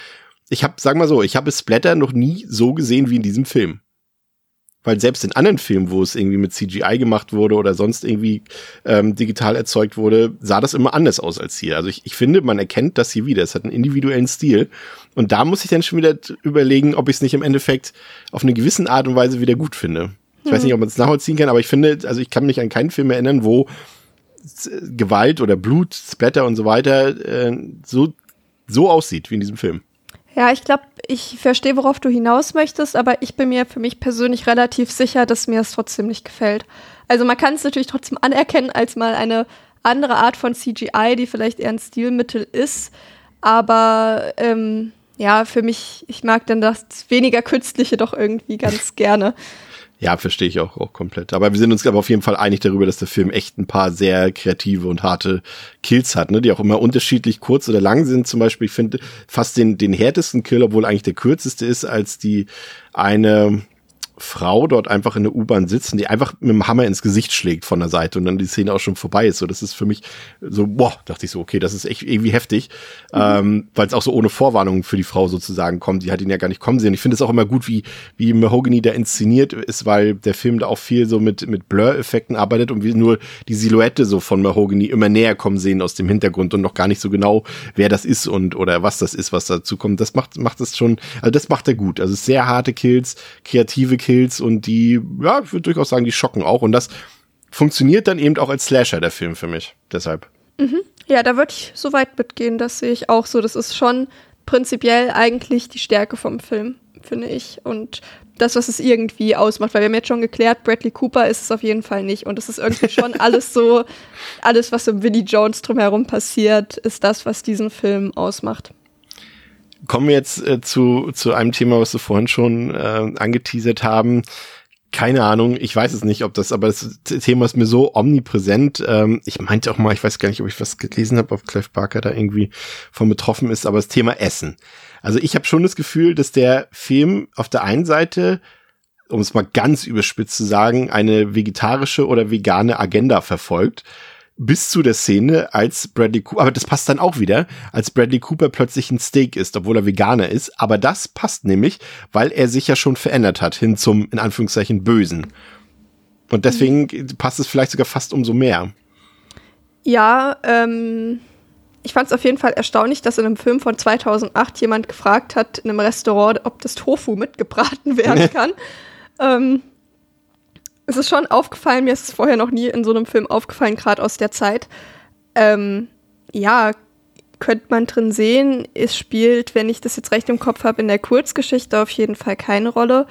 ich habe, sag mal so, ich habe Splatter noch nie so gesehen wie in diesem Film. Weil selbst in anderen Filmen, wo es irgendwie mit CGI gemacht wurde oder sonst irgendwie ähm, digital erzeugt wurde, sah das immer anders aus als hier. Also ich, ich finde, man erkennt das hier wieder. Es hat einen individuellen Stil. Und da muss ich dann schon wieder überlegen, ob ich es nicht im Endeffekt auf eine gewisse Art und Weise wieder gut finde. Ich hm. weiß nicht, ob man es nachvollziehen kann, aber ich finde, also ich kann mich an keinen Film erinnern, wo Gewalt oder Blut, Splatter und so weiter äh, so, so aussieht wie in diesem Film. Ja, ich glaube, ich verstehe, worauf du hinaus möchtest, aber ich bin mir für mich persönlich relativ sicher, dass mir es trotzdem nicht gefällt. Also man kann es natürlich trotzdem anerkennen als mal eine andere Art von CGI, die vielleicht eher ein Stilmittel ist, aber ähm, ja, für mich, ich mag dann das weniger Künstliche doch irgendwie ganz gerne. Ja, verstehe ich auch, auch komplett. Aber wir sind uns aber auf jeden Fall einig darüber, dass der Film echt ein paar sehr kreative und harte Kills hat, ne? die auch immer unterschiedlich kurz oder lang sind. Zum Beispiel, ich finde fast den, den härtesten Kill, obwohl eigentlich der kürzeste ist, als die eine, Frau dort einfach in der U-Bahn sitzen, die einfach mit dem Hammer ins Gesicht schlägt von der Seite und dann die Szene auch schon vorbei ist. So, das ist für mich so, boah, dachte ich so, okay, das ist echt irgendwie heftig, mhm. ähm, weil es auch so ohne Vorwarnung für die Frau sozusagen kommt. Die hat ihn ja gar nicht kommen sehen. Ich finde es auch immer gut, wie, wie Mahogany da inszeniert ist, weil der Film da auch viel so mit, mit Blur-Effekten arbeitet und wir nur die Silhouette so von Mahogany immer näher kommen sehen aus dem Hintergrund und noch gar nicht so genau, wer das ist und oder was das ist, was dazu kommt. Das macht, macht es schon, also das macht er gut. Also sehr harte Kills, kreative Kills und die, ja, ich würde durchaus sagen, die schocken auch. Und das funktioniert dann eben auch als Slasher, der Film für mich. Deshalb. Mhm. Ja, da würde ich so weit mitgehen, das sehe ich auch so. Das ist schon prinzipiell eigentlich die Stärke vom Film, finde ich. Und das, was es irgendwie ausmacht, weil wir haben jetzt schon geklärt, Bradley Cooper ist es auf jeden Fall nicht. Und es ist irgendwie schon [laughs] alles so, alles, was um Willie Jones drumherum passiert, ist das, was diesen Film ausmacht kommen wir jetzt äh, zu, zu einem Thema, was wir vorhin schon äh, angeteasert haben. Keine Ahnung, ich weiß es nicht, ob das, aber das Thema ist mir so omnipräsent. Ähm, ich meinte auch mal, ich weiß gar nicht, ob ich was gelesen habe, ob Clive Barker da irgendwie von betroffen ist, aber das Thema Essen. Also ich habe schon das Gefühl, dass der Film auf der einen Seite um es mal ganz überspitzt zu sagen, eine vegetarische oder vegane Agenda verfolgt bis zu der Szene, als Bradley Cooper, aber das passt dann auch wieder, als Bradley Cooper plötzlich ein Steak ist, obwohl er Veganer ist. Aber das passt nämlich, weil er sich ja schon verändert hat hin zum, in Anführungszeichen, Bösen. Und deswegen mhm. passt es vielleicht sogar fast umso mehr. Ja, ähm, ich fand es auf jeden Fall erstaunlich, dass in einem Film von 2008 jemand gefragt hat in einem Restaurant, ob das Tofu mitgebraten werden [laughs] kann. ähm, es ist schon aufgefallen, mir ist es vorher noch nie in so einem Film aufgefallen, gerade aus der Zeit. Ähm, ja, könnte man drin sehen, es spielt, wenn ich das jetzt recht im Kopf habe, in der Kurzgeschichte auf jeden Fall keine Rolle.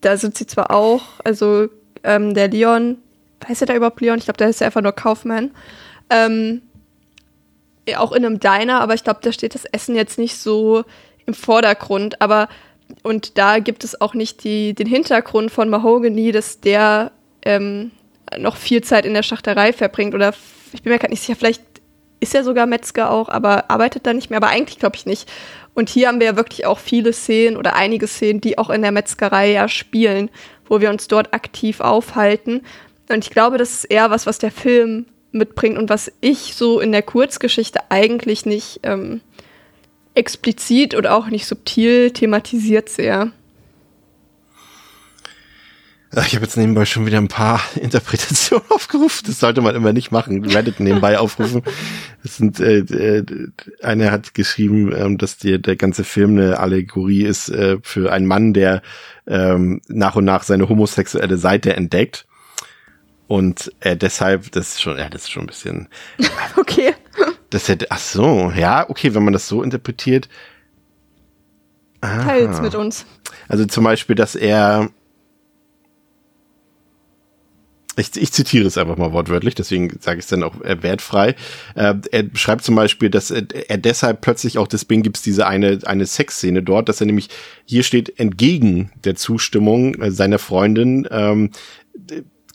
Da sind sie zwar auch, also ähm, der Leon, weiß er da überhaupt Leon? Ich glaube, der ist ja einfach nur Kaufmann. Ähm, auch in einem Diner, aber ich glaube, da steht das Essen jetzt nicht so im Vordergrund. Aber und da gibt es auch nicht die, den Hintergrund von Mahogany, dass der ähm, noch viel Zeit in der Schachterei verbringt. Oder ich bin mir gerade nicht sicher, vielleicht ist er sogar Metzger auch, aber arbeitet da nicht mehr. Aber eigentlich glaube ich nicht. Und hier haben wir ja wirklich auch viele Szenen oder einige Szenen, die auch in der Metzgerei ja spielen, wo wir uns dort aktiv aufhalten. Und ich glaube, das ist eher was, was der Film mitbringt und was ich so in der Kurzgeschichte eigentlich nicht ähm, explizit oder auch nicht subtil thematisiert sehr. Ich habe jetzt nebenbei schon wieder ein paar [laughs] Interpretationen [laughs] aufgerufen. Das sollte man immer nicht machen. Reddit nebenbei [laughs] aufrufen. Das sind, äh, äh, einer hat geschrieben, ähm, dass die, der ganze Film eine Allegorie ist äh, für einen Mann, der ähm, nach und nach seine homosexuelle Seite entdeckt. Und äh, deshalb, das ist schon, ja, das ist schon ein bisschen. okay. Das hätte, ach so, ja, okay, wenn man das so interpretiert. Teils mit uns. Also zum Beispiel, dass er, ich, ich zitiere es einfach mal wortwörtlich, deswegen sage ich es dann auch äh, wertfrei. Äh, er schreibt zum Beispiel, dass er, er deshalb plötzlich auch, deswegen gibt es diese eine, eine Sexszene dort, dass er nämlich, hier steht, entgegen der Zustimmung äh, seiner Freundin ähm,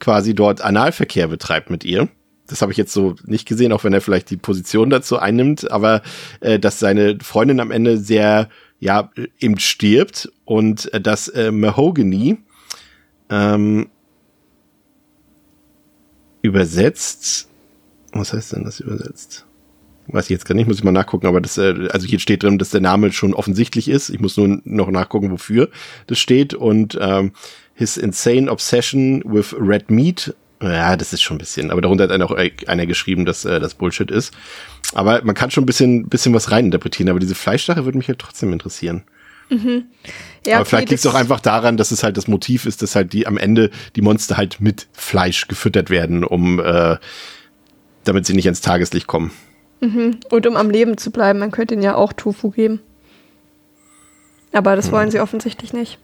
quasi dort Analverkehr betreibt mit ihr das habe ich jetzt so nicht gesehen, auch wenn er vielleicht die Position dazu einnimmt, aber äh, dass seine Freundin am Ende sehr, ja, eben stirbt und äh, dass äh, Mahogany ähm, übersetzt, was heißt denn das übersetzt? Weiß ich jetzt gar nicht, muss ich mal nachgucken, aber das, äh, also hier steht drin, dass der Name schon offensichtlich ist. Ich muss nur noch nachgucken, wofür das steht. Und ähm, his insane obsession with red meat ja, das ist schon ein bisschen. Aber darunter hat einer auch einer geschrieben, dass äh, das Bullshit ist. Aber man kann schon ein bisschen, bisschen was reininterpretieren. Aber diese Fleischsache würde mich halt trotzdem interessieren. Mhm. Ja, aber okay, vielleicht liegt es auch einfach daran, dass es halt das Motiv ist, dass halt die am Ende die Monster halt mit Fleisch gefüttert werden, um äh, damit sie nicht ins Tageslicht kommen. Mhm. Und um am Leben zu bleiben, man könnte ihnen ja auch Tofu geben. Aber das hm. wollen sie offensichtlich nicht.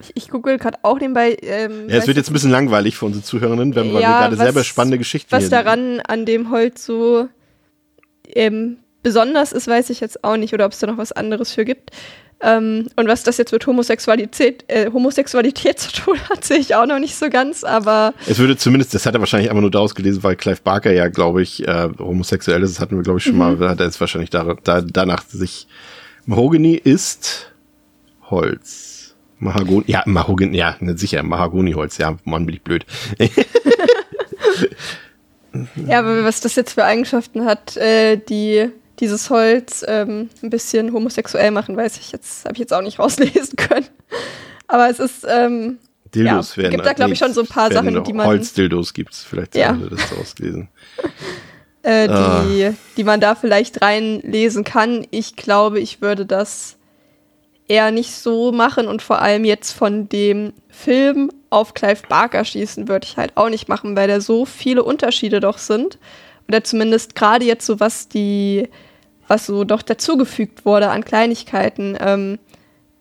Ich, ich google gerade auch nebenbei. Ähm, ja, es wird jetzt ein bisschen langweilig für unsere Zuhörerinnen, wenn wir gerade selber spannende Geschichten Was daran an dem Holz so ähm, besonders ist, weiß ich jetzt auch nicht. Oder ob es da noch was anderes für gibt. Ähm, und was das jetzt mit Homosexualität, äh, Homosexualität zu tun hat, [laughs] sehe ich auch noch nicht so ganz, aber. Es würde zumindest, das hat er wahrscheinlich einfach nur daraus gelesen, weil Clive Barker ja, glaube ich, äh, homosexuell ist. Das hatten wir, glaube ich, schon mhm. mal. Hat er jetzt wahrscheinlich da, da, danach sich. Mahogany ist Holz. Mahagoni, ja, Mahogany, ja, sicher, Mahagoni-Holz, ja, Mann, bin ich blöd. [laughs] ja, aber was das jetzt für Eigenschaften hat, äh, die dieses Holz ähm, ein bisschen homosexuell machen, weiß ich jetzt, habe ich jetzt auch nicht rauslesen [laughs] können. Aber es ist, ähm, Dildos ja, werden. gibt da, glaube ich, schon so ein paar Sachen, die man. Holzdildos gibt es, vielleicht ja. haben das ausgelesen. [laughs] äh, die, ah. die man da vielleicht reinlesen kann. Ich glaube, ich würde das eher nicht so machen und vor allem jetzt von dem Film auf Clive Barker schießen würde ich halt auch nicht machen, weil da so viele Unterschiede doch sind. Oder zumindest gerade jetzt so, was die was so doch dazugefügt wurde an Kleinigkeiten, ähm,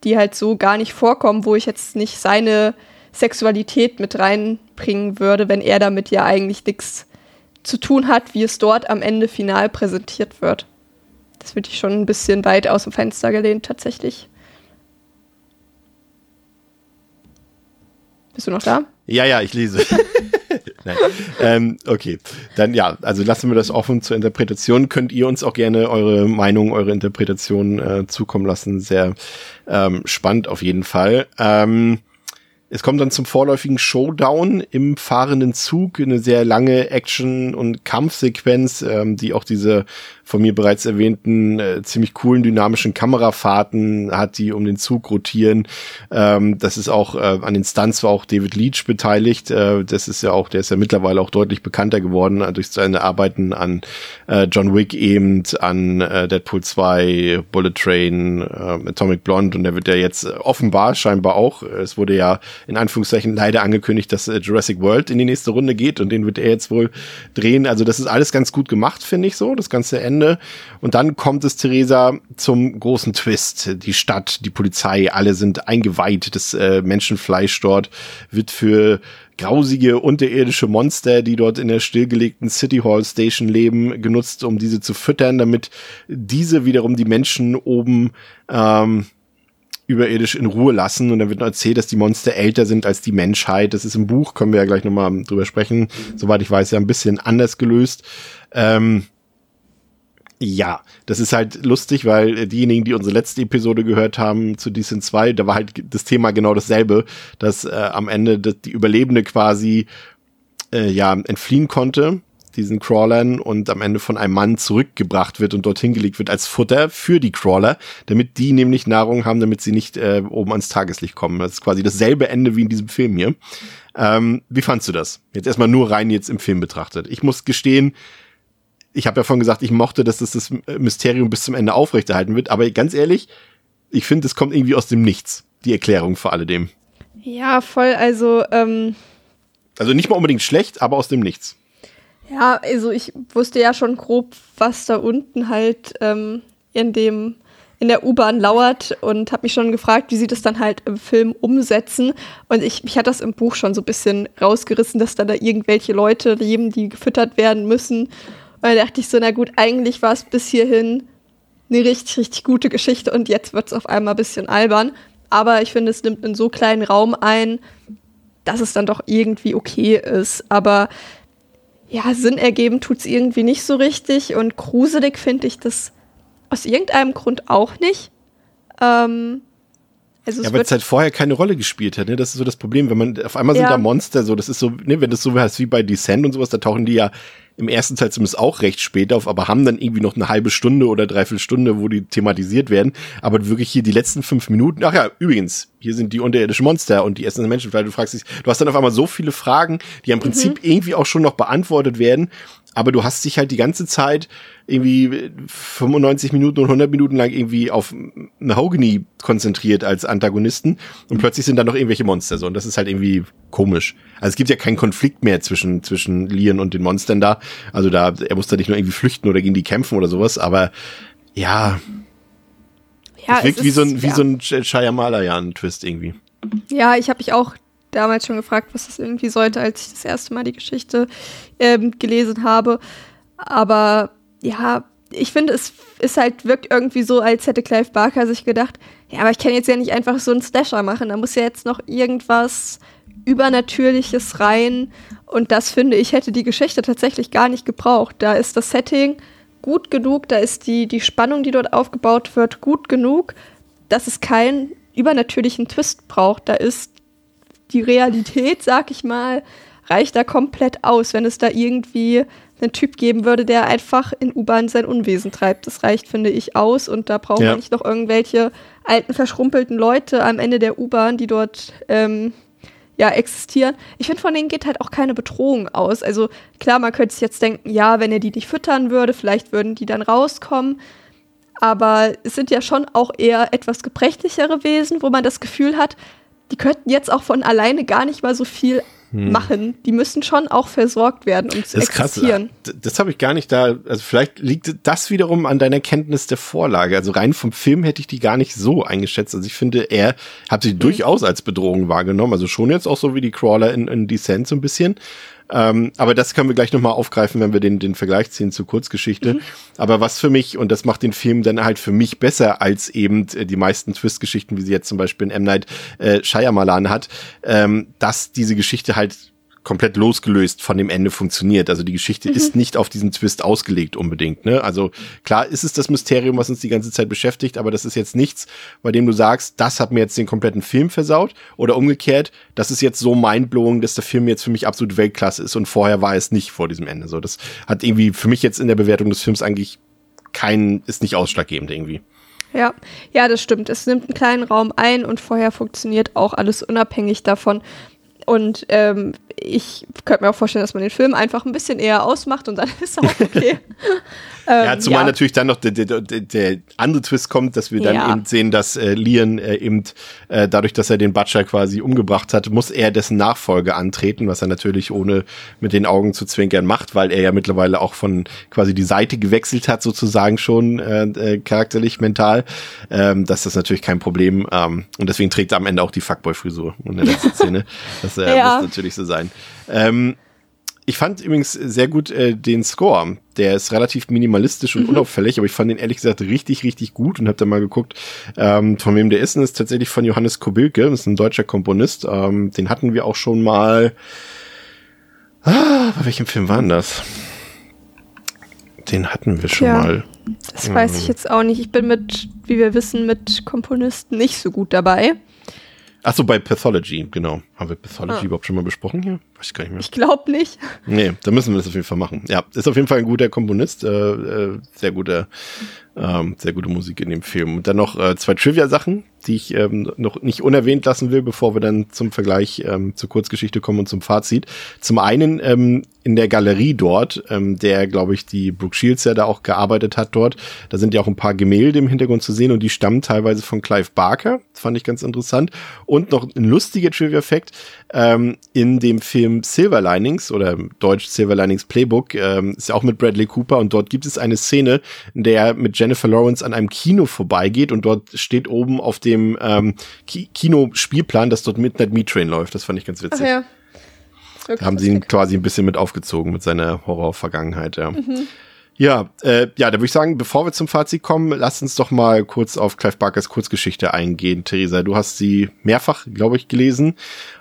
die halt so gar nicht vorkommen, wo ich jetzt nicht seine Sexualität mit reinbringen würde, wenn er damit ja eigentlich nichts zu tun hat, wie es dort am Ende final präsentiert wird. Das würde ich schon ein bisschen weit aus dem Fenster gelehnt, tatsächlich. Bist du noch da? Ja, ja, ich lese. [laughs] Ähm, okay, dann ja, also lassen wir das offen zur Interpretation. Könnt ihr uns auch gerne eure Meinung, eure Interpretation äh, zukommen lassen. Sehr ähm, spannend auf jeden Fall. Ähm, es kommt dann zum vorläufigen Showdown im fahrenden Zug, eine sehr lange Action- und Kampfsequenz, ähm, die auch diese von mir bereits erwähnten äh, ziemlich coolen dynamischen Kamerafahrten hat, die um den Zug rotieren. Ähm, das ist auch äh, an den Stunts war auch David Leach beteiligt. Äh, das ist ja auch, der ist ja mittlerweile auch deutlich bekannter geworden äh, durch seine Arbeiten an äh, John Wick eben, an äh, Deadpool 2, Bullet Train, äh, Atomic Blonde und der wird ja jetzt offenbar scheinbar auch. Es wurde ja in Anführungszeichen leider angekündigt, dass äh, Jurassic World in die nächste Runde geht und den wird er jetzt wohl drehen. Also das ist alles ganz gut gemacht, finde ich so, das ganze Ende Ende. Und dann kommt es, Theresa, zum großen Twist. Die Stadt, die Polizei, alle sind eingeweiht. Das äh, Menschenfleisch dort wird für grausige unterirdische Monster, die dort in der stillgelegten City Hall Station leben, genutzt, um diese zu füttern, damit diese wiederum die Menschen oben ähm, überirdisch in Ruhe lassen. Und dann wird noch erzählt, dass die Monster älter sind als die Menschheit. Das ist im Buch, können wir ja gleich nochmal drüber sprechen. Soweit ich weiß, ja ein bisschen anders gelöst. Ähm, ja, das ist halt lustig, weil diejenigen, die unsere letzte Episode gehört haben zu Decent 2, da war halt das Thema genau dasselbe, dass äh, am Ende die Überlebende quasi äh, ja entfliehen konnte diesen Crawlern und am Ende von einem Mann zurückgebracht wird und dorthin gelegt wird als Futter für die Crawler, damit die nämlich Nahrung haben, damit sie nicht äh, oben ans Tageslicht kommen. Das ist quasi dasselbe Ende wie in diesem Film hier. Ähm, wie fandst du das? Jetzt erstmal nur rein jetzt im Film betrachtet. Ich muss gestehen, ich habe ja vorhin gesagt, ich mochte, dass das, das Mysterium bis zum Ende aufrechterhalten wird, aber ganz ehrlich, ich finde, es kommt irgendwie aus dem Nichts, die Erklärung für alledem. Ja, voll, also, ähm, Also nicht mal unbedingt schlecht, aber aus dem Nichts. Ja, also ich wusste ja schon grob, was da unten halt ähm, in dem in der U-Bahn lauert und habe mich schon gefragt, wie sie das dann halt im Film umsetzen. Und ich, mich hat das im Buch schon so ein bisschen rausgerissen, dass da da irgendwelche Leute leben, die gefüttert werden müssen und da dachte ich so, na gut, eigentlich war es bis hierhin eine richtig, richtig gute Geschichte und jetzt wird es auf einmal ein bisschen albern. Aber ich finde, es nimmt einen so kleinen Raum ein, dass es dann doch irgendwie okay ist. Aber ja, Sinn ergeben tut es irgendwie nicht so richtig und gruselig finde ich das aus irgendeinem Grund auch nicht. Ähm, also ja, weil es halt vorher keine Rolle gespielt hat, ne? Das ist so das Problem, wenn man auf einmal sind ja. da Monster, so das ist so, ne, wenn das so heißt wie bei Descent und sowas, da tauchen die ja im ersten Teil zumindest auch recht spät auf, aber haben dann irgendwie noch eine halbe Stunde oder dreiviertel Stunde, wo die thematisiert werden. Aber wirklich hier die letzten fünf Minuten, ach ja, übrigens, hier sind die unterirdischen Monster und die essen Menschen, weil du fragst dich, du hast dann auf einmal so viele Fragen, die im Prinzip mhm. irgendwie auch schon noch beantwortet werden, aber du hast dich halt die ganze Zeit irgendwie 95 Minuten und 100 Minuten lang irgendwie auf Mahogany konzentriert als Antagonisten und plötzlich sind da noch irgendwelche Monster so und das ist halt irgendwie komisch. Also es gibt ja keinen Konflikt mehr zwischen zwischen Lian und den Monstern da. Also da er muss da nicht nur irgendwie flüchten oder gegen die kämpfen oder sowas, aber ja, ja es wirkt es wie so ein wie ja. so ein Shyamalan Twist irgendwie. Ja, ich habe mich auch damals schon gefragt, was das irgendwie sollte, als ich das erste Mal die Geschichte ähm, gelesen habe. Aber ja, ich finde, es ist halt, wirkt irgendwie so, als hätte Clive Barker sich gedacht, ja, aber ich kann jetzt ja nicht einfach so einen Slasher machen, da muss ja jetzt noch irgendwas Übernatürliches rein. Und das finde ich, hätte die Geschichte tatsächlich gar nicht gebraucht. Da ist das Setting gut genug, da ist die, die Spannung, die dort aufgebaut wird, gut genug, dass es keinen übernatürlichen Twist braucht. Da ist die Realität, sag ich mal, reicht da komplett aus, wenn es da irgendwie einen Typ geben würde, der einfach in U-Bahn sein Unwesen treibt. Das reicht, finde ich, aus und da braucht ja. man nicht noch irgendwelche alten, verschrumpelten Leute am Ende der U-Bahn, die dort ähm, ja, existieren. Ich finde, von denen geht halt auch keine Bedrohung aus. Also klar, man könnte sich jetzt denken, ja, wenn er die nicht füttern würde, vielleicht würden die dann rauskommen. Aber es sind ja schon auch eher etwas gebrechlichere Wesen, wo man das Gefühl hat, die könnten jetzt auch von alleine gar nicht mal so viel hm. machen. Die müssen schon auch versorgt werden, um zu das existieren. Krass. Das habe ich gar nicht da. Also vielleicht liegt das wiederum an deiner Kenntnis der Vorlage. Also rein vom Film hätte ich die gar nicht so eingeschätzt. Also ich finde, er hat sie hm. durchaus als Bedrohung wahrgenommen. Also schon jetzt auch so wie die Crawler in, in Descent so ein bisschen. Ähm, aber das können wir gleich nochmal aufgreifen, wenn wir den, den Vergleich ziehen zur Kurzgeschichte. Mhm. Aber was für mich, und das macht den Film dann halt für mich besser als eben äh, die meisten Twist-Geschichten, wie sie jetzt zum Beispiel in M. Night äh, Shyamalan hat, ähm, dass diese Geschichte halt komplett losgelöst von dem Ende funktioniert. Also die Geschichte mhm. ist nicht auf diesen Twist ausgelegt unbedingt. Ne? Also klar ist es das Mysterium, was uns die ganze Zeit beschäftigt, aber das ist jetzt nichts, bei dem du sagst, das hat mir jetzt den kompletten Film versaut oder umgekehrt, das ist jetzt so mindblowing, dass der Film jetzt für mich absolut Weltklasse ist und vorher war es nicht vor diesem Ende. So, das hat irgendwie für mich jetzt in der Bewertung des Films eigentlich kein, ist nicht ausschlaggebend irgendwie. Ja, ja, das stimmt. Es nimmt einen kleinen Raum ein und vorher funktioniert auch alles unabhängig davon. Und ähm, ich könnte mir auch vorstellen, dass man den Film einfach ein bisschen eher ausmacht und dann [laughs] ist er auch okay. [laughs] ähm, ja, zumal ja. natürlich dann noch der, der, der, andere Twist kommt, dass wir dann ja. eben sehen, dass äh, Lian äh, eben äh, dadurch, dass er den Butcher quasi umgebracht hat, muss er dessen Nachfolge antreten, was er natürlich ohne mit den Augen zu zwinkern macht, weil er ja mittlerweile auch von quasi die Seite gewechselt hat, sozusagen schon äh, äh, charakterlich, mental. Ähm, das ist natürlich kein Problem. Ähm, und deswegen trägt er am Ende auch die Fuckboy-Frisur in der letzten [laughs] Szene. Das äh, ja. muss natürlich so sein. Ähm, ich fand übrigens sehr gut äh, den Score. Der ist relativ minimalistisch und mhm. unauffällig, aber ich fand den ehrlich gesagt richtig, richtig gut und habe da mal geguckt, ähm, von wem der ist. Und ist tatsächlich von Johannes Kobilke, das ist ein deutscher Komponist. Ähm, den hatten wir auch schon mal. Ah, bei welchem Film war denn das? Den hatten wir schon ja, mal. Das weiß ich jetzt auch nicht. Ich bin mit, wie wir wissen, mit Komponisten nicht so gut dabei. Ach so, bei Pathology, genau. Haben wir Pathology ah. überhaupt schon mal besprochen hier? Weiß ich gar nicht mehr. Ich glaube nicht. Nee, da müssen wir das auf jeden Fall machen. Ja, ist auf jeden Fall ein guter Komponist, äh, äh, sehr guter, ähm, sehr gute Musik in dem Film. Und dann noch äh, zwei Trivia-Sachen, die ich ähm, noch nicht unerwähnt lassen will, bevor wir dann zum Vergleich ähm, zur Kurzgeschichte kommen und zum Fazit. Zum einen ähm, in der Galerie dort, ähm, der, glaube ich, die Brooke Shields ja da auch gearbeitet hat dort. Da sind ja auch ein paar Gemälde im Hintergrund zu sehen und die stammen teilweise von Clive Barker. Fand ich ganz interessant. Und noch ein lustiger Trivia-Fact. Ähm, in dem Film Silver Linings oder Deutsch Silver Linings Playbook ähm, ist ja auch mit Bradley Cooper und dort gibt es eine Szene, in der er mit Jennifer Lawrence an einem Kino vorbeigeht und dort steht oben auf dem ähm, Ki Kinospielplan, dass dort Midnight Meat Train läuft. Das fand ich ganz witzig. Ach ja. Da haben sie ihn quasi ein bisschen mit aufgezogen mit seiner Horror-Vergangenheit, ja. Mhm. Ja, äh, ja, da würde ich sagen, bevor wir zum Fazit kommen, lass uns doch mal kurz auf Clive Barkers Kurzgeschichte eingehen. Theresa, du hast sie mehrfach, glaube ich, gelesen.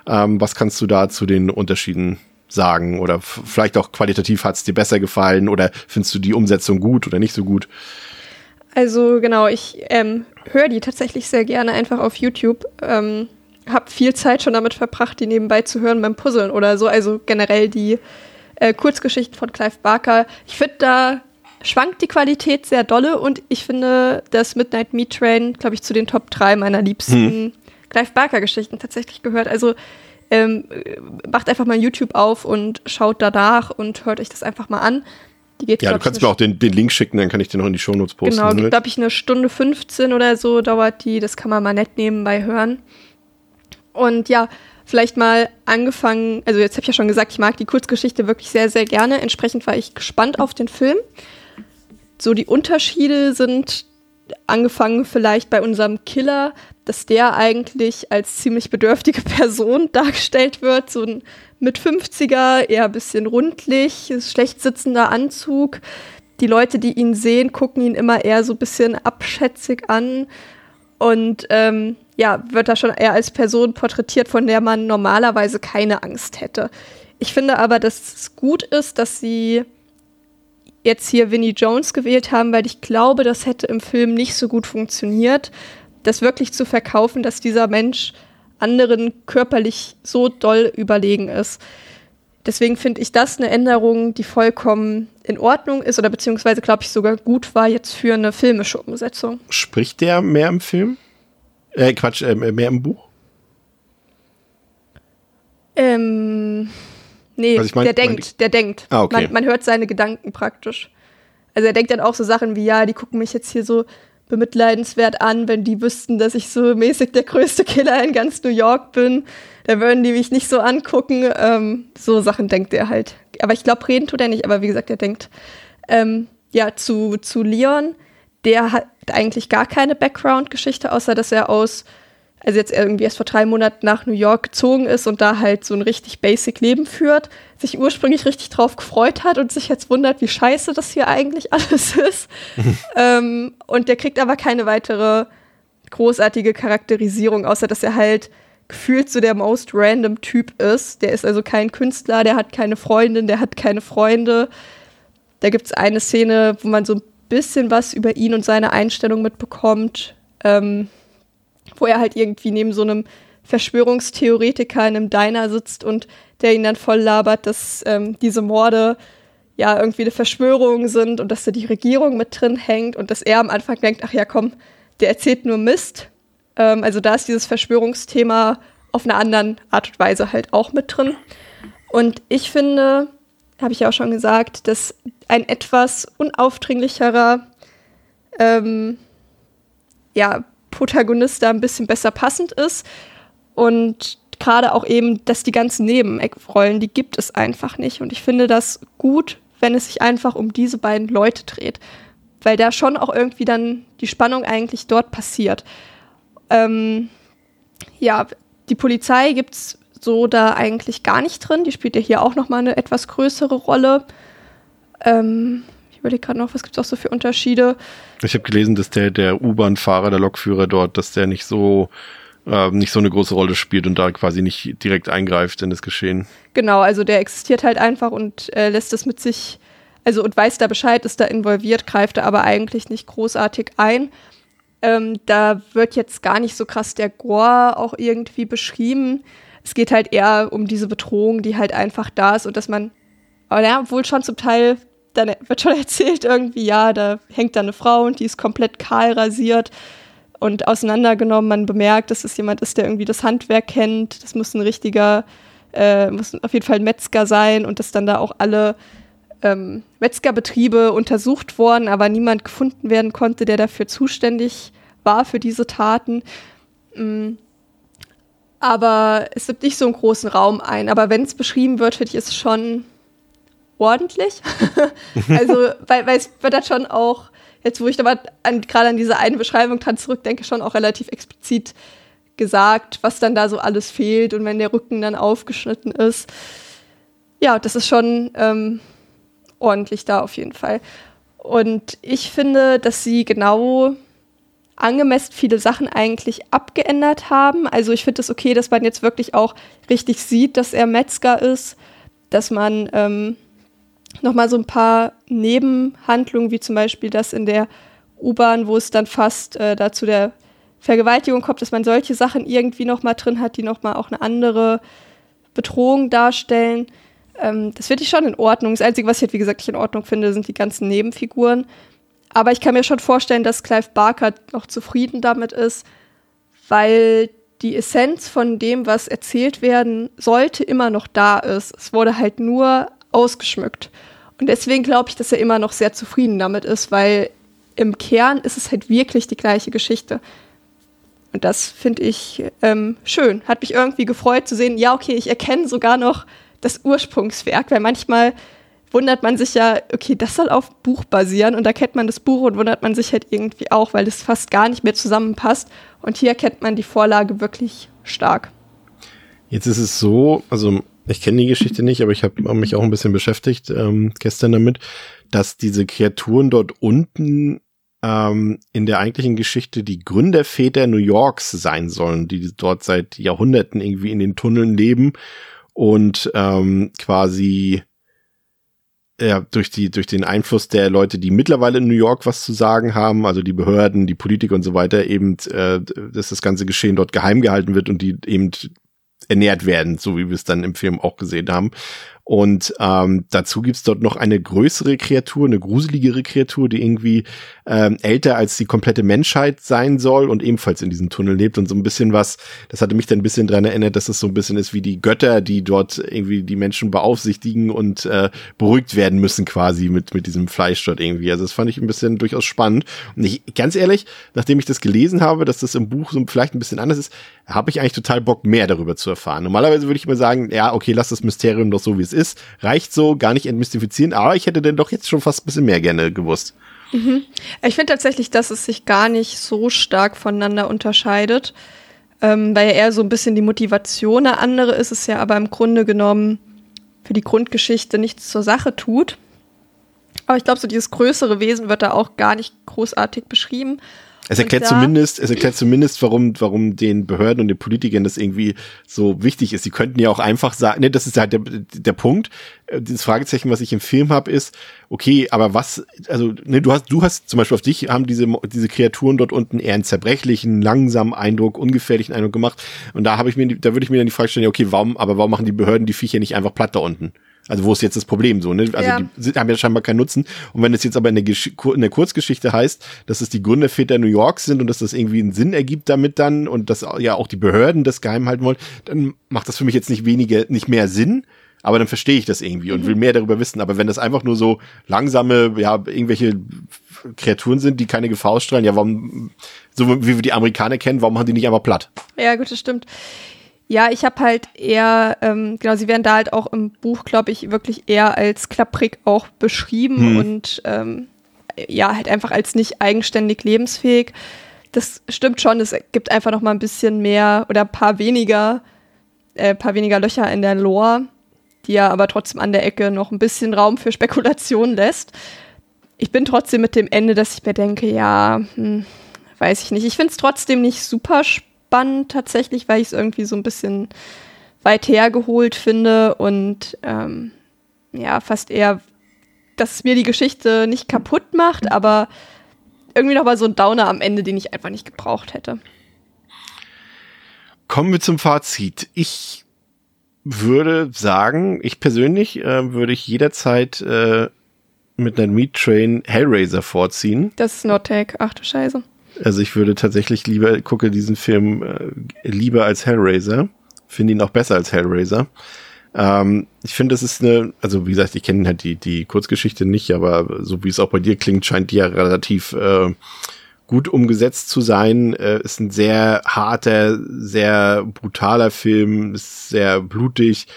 Ähm, was kannst du da zu den Unterschieden sagen? Oder vielleicht auch qualitativ hat es dir besser gefallen oder findest du die Umsetzung gut oder nicht so gut? Also genau, ich ähm, höre die tatsächlich sehr gerne einfach auf YouTube. Ähm, hab viel Zeit schon damit verbracht, die nebenbei zu hören beim Puzzeln oder so. Also generell die äh, Kurzgeschichten von Clive Barker. Ich finde, da schwankt die Qualität sehr dolle und ich finde, dass Midnight Meat Train, glaube ich, zu den Top 3 meiner liebsten hm. Clive Barker-Geschichten tatsächlich gehört. Also ähm, macht einfach mal YouTube auf und schaut danach und hört euch das einfach mal an. Die geht, ja, du kannst mir auch den, den Link schicken, dann kann ich den noch in die Shownotes posten. Genau, ne? glaube ich, eine Stunde 15 oder so dauert die. Das kann man mal nett nebenbei hören. Und ja, vielleicht mal angefangen, also jetzt habe ich ja schon gesagt, ich mag die Kurzgeschichte wirklich sehr, sehr gerne. Entsprechend war ich gespannt auf den Film. So die Unterschiede sind angefangen vielleicht bei unserem Killer, dass der eigentlich als ziemlich bedürftige [laughs] Person dargestellt wird. So ein mit 50er, eher ein bisschen rundlich, schlecht sitzender Anzug, die Leute, die ihn sehen, gucken ihn immer eher so ein bisschen abschätzig an und ähm, ja, wird da schon eher als Person porträtiert, von der man normalerweise keine Angst hätte. Ich finde aber, dass es gut ist, dass sie jetzt hier Vinnie Jones gewählt haben, weil ich glaube, das hätte im Film nicht so gut funktioniert, das wirklich zu verkaufen, dass dieser Mensch anderen körperlich so doll überlegen ist. Deswegen finde ich das eine Änderung, die vollkommen in Ordnung ist oder beziehungsweise, glaube ich, sogar gut war jetzt für eine filmische Umsetzung. Spricht der mehr im Film? Äh, Quatsch, äh, mehr im Buch? Ähm, nee, Also ich mein- der mein- denkt, der denkt. Ah, okay. man, man hört seine Gedanken praktisch. Also er denkt dann auch so Sachen wie, ja, die gucken mich jetzt hier so bemitleidenswert an, wenn die wüssten, dass ich so mäßig der größte Killer in ganz New York bin. Da würden die mich nicht so angucken. Ähm, so Sachen denkt er halt. Aber ich glaube, reden tut er nicht, aber wie gesagt, er denkt. Ähm, ja, zu, zu Leon, der hat eigentlich gar keine Background-Geschichte, außer dass er aus, also jetzt irgendwie erst vor drei Monaten nach New York gezogen ist und da halt so ein richtig basic Leben führt, sich ursprünglich richtig drauf gefreut hat und sich jetzt wundert, wie scheiße das hier eigentlich [laughs] alles ist. [laughs] ähm, und der kriegt aber keine weitere großartige Charakterisierung, außer dass er halt gefühlt so der most random Typ ist. Der ist also kein Künstler, der hat keine Freundin, der hat keine Freunde. Da gibt es eine Szene, wo man so ein bisschen was über ihn und seine Einstellung mitbekommt, ähm, wo er halt irgendwie neben so einem Verschwörungstheoretiker in einem Diner sitzt und der ihn dann voll labert, dass ähm, diese Morde ja irgendwie eine Verschwörung sind und dass da die Regierung mit drin hängt und dass er am Anfang denkt, ach ja, komm, der erzählt nur Mist. Ähm, also da ist dieses Verschwörungsthema auf einer anderen Art und Weise halt auch mit drin. Und ich finde, habe ich ja auch schon gesagt, dass ein etwas unaufdringlicherer ähm, ja, Protagonist da ein bisschen besser passend ist. Und gerade auch eben, dass die ganzen Nebenrollen, die gibt es einfach nicht. Und ich finde das gut, wenn es sich einfach um diese beiden Leute dreht. Weil da schon auch irgendwie dann die Spannung eigentlich dort passiert. Ähm, ja, die Polizei gibt es so da eigentlich gar nicht drin. Die spielt ja hier auch nochmal eine etwas größere Rolle. Ähm, ich überlege gerade noch, was gibt es auch so für Unterschiede? Ich habe gelesen, dass der, der U-Bahn-Fahrer, der Lokführer dort, dass der nicht so, äh, nicht so eine große Rolle spielt und da quasi nicht direkt eingreift in das Geschehen. Genau, also der existiert halt einfach und äh, lässt es mit sich, also und weiß da Bescheid, ist da involviert, greift da aber eigentlich nicht großartig ein. Ähm, da wird jetzt gar nicht so krass der Gore auch irgendwie beschrieben. Es geht halt eher um diese Bedrohung, die halt einfach da ist und dass man, aber ja, wohl schon zum Teil, dann wird schon [laughs] erzählt irgendwie, ja, da hängt da eine Frau und die ist komplett kahl rasiert und auseinandergenommen. Man bemerkt, dass es jemand ist, der irgendwie das Handwerk kennt. Das muss ein richtiger, äh, muss auf jeden Fall ein Metzger sein und dass dann da auch alle ähm, Metzgerbetriebe untersucht worden, aber niemand gefunden werden konnte, der dafür zuständig war für diese Taten. Mm. Aber es nimmt nicht so einen großen Raum ein. Aber wenn es beschrieben wird, finde ich es schon ordentlich. [laughs] also, weil, weil es wird dann schon auch, jetzt wo ich aber gerade an diese eine Beschreibung dran zurückdenke, schon auch relativ explizit gesagt, was dann da so alles fehlt und wenn der Rücken dann aufgeschnitten ist. Ja, das ist schon ähm, ordentlich da auf jeden Fall. Und ich finde, dass sie genau angemessen viele Sachen eigentlich abgeändert haben. Also ich finde es okay, dass man jetzt wirklich auch richtig sieht, dass er Metzger ist, dass man ähm, nochmal so ein paar Nebenhandlungen, wie zum Beispiel das in der U-Bahn, wo es dann fast äh, dazu der Vergewaltigung kommt, dass man solche Sachen irgendwie nochmal drin hat, die nochmal auch eine andere Bedrohung darstellen. Ähm, das finde ich schon in Ordnung. Das Einzige, was ich halt, wie gesagt, nicht in Ordnung finde, sind die ganzen Nebenfiguren. Aber ich kann mir schon vorstellen, dass Clive Barker noch zufrieden damit ist, weil die Essenz von dem, was erzählt werden sollte, immer noch da ist. Es wurde halt nur ausgeschmückt. Und deswegen glaube ich, dass er immer noch sehr zufrieden damit ist, weil im Kern ist es halt wirklich die gleiche Geschichte. Und das finde ich ähm, schön. Hat mich irgendwie gefreut zu sehen, ja, okay, ich erkenne sogar noch das Ursprungswerk, weil manchmal wundert man sich ja, okay, das soll auf Buch basieren und da kennt man das Buch und wundert man sich halt irgendwie auch, weil es fast gar nicht mehr zusammenpasst. Und hier kennt man die Vorlage wirklich stark. Jetzt ist es so, also ich kenne die Geschichte nicht, aber ich habe mich auch ein bisschen beschäftigt ähm, gestern damit, dass diese Kreaturen dort unten ähm, in der eigentlichen Geschichte die Gründerväter New Yorks sein sollen, die dort seit Jahrhunderten irgendwie in den Tunneln leben und ähm, quasi ja, durch die, durch den Einfluss der Leute, die mittlerweile in New York was zu sagen haben, also die Behörden, die Politiker und so weiter, eben, äh, dass das ganze Geschehen dort geheim gehalten wird und die eben ernährt werden, so wie wir es dann im Film auch gesehen haben. Und ähm, dazu gibt's dort noch eine größere Kreatur, eine gruseligere Kreatur, die irgendwie ähm, älter als die komplette Menschheit sein soll und ebenfalls in diesem Tunnel lebt und so ein bisschen was, das hatte mich dann ein bisschen dran erinnert, dass es so ein bisschen ist wie die Götter, die dort irgendwie die Menschen beaufsichtigen und äh, beruhigt werden müssen quasi mit, mit diesem Fleisch dort irgendwie. Also das fand ich ein bisschen durchaus spannend. Und ich, ganz ehrlich, nachdem ich das gelesen habe, dass das im Buch so vielleicht ein bisschen anders ist, habe ich eigentlich total Bock, mehr darüber zu erfahren. Normalerweise würde ich mal sagen, ja, okay, lass das Mysterium doch so, wie es ist. Reicht so, gar nicht entmystifizieren, aber ich hätte denn doch jetzt schon fast ein bisschen mehr gerne gewusst. Mhm. Ich finde tatsächlich, dass es sich gar nicht so stark voneinander unterscheidet, ähm, weil ja eher so ein bisschen die Motivation eine andere ist, es ja aber im Grunde genommen für die Grundgeschichte nichts zur Sache tut. Aber ich glaube, so dieses größere Wesen wird da auch gar nicht großartig beschrieben. Es erklärt zumindest, es erklärt zumindest, warum, warum den Behörden und den Politikern das irgendwie so wichtig ist. Sie könnten ja auch einfach sagen, ne, das ist halt der, der Punkt. Äh, dieses Fragezeichen, was ich im Film habe, ist, okay, aber was, also, ne, du hast, du hast zum Beispiel auf dich haben diese, diese Kreaturen dort unten eher einen zerbrechlichen, langsamen Eindruck, ungefährlichen Eindruck gemacht. Und da habe ich mir, da würde ich mir dann die Frage stellen, okay, warum, aber warum machen die Behörden die Viecher nicht einfach platt da unten? Also wo ist jetzt das Problem so? Ne? Also ja. die haben ja scheinbar keinen Nutzen. Und wenn es jetzt aber in der, in der Kurzgeschichte heißt, dass es die Gründerväter New York sind und dass das irgendwie einen Sinn ergibt damit dann und dass ja auch die Behörden das geheim halten wollen, dann macht das für mich jetzt nicht weniger, nicht mehr Sinn. Aber dann verstehe ich das irgendwie und will mhm. mehr darüber wissen. Aber wenn das einfach nur so langsame, ja, irgendwelche Kreaturen sind, die keine Gefahr ausstrahlen, ja, warum, so wie wir die Amerikaner kennen, warum haben die nicht einfach platt? Ja, gut, das stimmt. Ja, ich habe halt eher, ähm, genau, sie werden da halt auch im Buch, glaube ich, wirklich eher als klapprig auch beschrieben hm. und ähm, ja, halt einfach als nicht eigenständig lebensfähig. Das stimmt schon, es gibt einfach noch mal ein bisschen mehr oder ein paar weniger, äh, paar weniger Löcher in der Lore, die ja aber trotzdem an der Ecke noch ein bisschen Raum für Spekulation lässt. Ich bin trotzdem mit dem Ende, dass ich mir denke, ja, hm, weiß ich nicht. Ich finde es trotzdem nicht super spannend spannend tatsächlich, weil ich es irgendwie so ein bisschen weit hergeholt finde und ähm, ja, fast eher, dass es mir die Geschichte nicht kaputt macht, aber irgendwie noch mal so ein Downer am Ende, den ich einfach nicht gebraucht hätte. Kommen wir zum Fazit. Ich würde sagen, ich persönlich äh, würde ich jederzeit äh, mit einer Meat Train Hellraiser vorziehen. Das ist Nordtag, ach du Scheiße. Also ich würde tatsächlich lieber, gucke diesen Film äh, lieber als Hellraiser. Finde ihn auch besser als Hellraiser. Ähm, ich finde, das ist eine, also wie gesagt, ich kenne halt die, die Kurzgeschichte nicht, aber so wie es auch bei dir klingt, scheint die ja relativ äh, gut umgesetzt zu sein. Äh, ist ein sehr harter, sehr brutaler Film, ist sehr blutig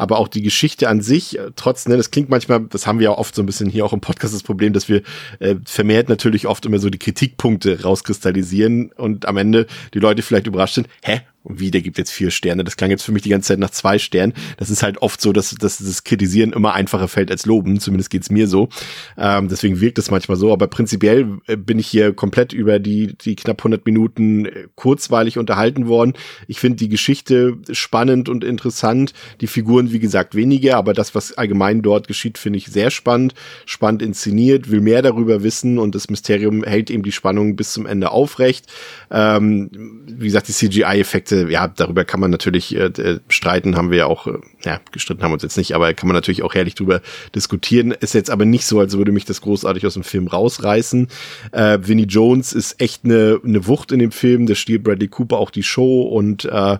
aber auch die Geschichte an sich, äh, trotz, ne, das klingt manchmal, das haben wir ja oft so ein bisschen hier auch im Podcast das Problem, dass wir äh, vermehrt natürlich oft immer so die Kritikpunkte rauskristallisieren und am Ende die Leute vielleicht überrascht sind, hä, wie, der gibt jetzt vier Sterne. Das klang jetzt für mich die ganze Zeit nach zwei Sternen. Das ist halt oft so, dass, dass das Kritisieren immer einfacher fällt als Loben. Zumindest geht's mir so. Ähm, deswegen wirkt es manchmal so. Aber prinzipiell äh, bin ich hier komplett über die, die knapp 100 Minuten äh, kurzweilig unterhalten worden. Ich finde die Geschichte spannend und interessant. Die Figuren, wie gesagt, weniger. Aber das, was allgemein dort geschieht, finde ich sehr spannend. Spannend inszeniert, will mehr darüber wissen. Und das Mysterium hält eben die Spannung bis zum Ende aufrecht. Ähm, wie gesagt, die CGI-Effekte Ja, darüber kann man natürlich äh, äh, streiten, haben wir ja auch, äh, ja, gestritten haben wir uns jetzt nicht, aber kann man natürlich auch herrlich drüber diskutieren. Ist jetzt aber nicht so, als würde mich das großartig aus dem Film rausreißen. Äh, Vinnie Jones ist echt eine, eine Wucht in dem Film, der stiehlt Bradley Cooper auch die Show und äh,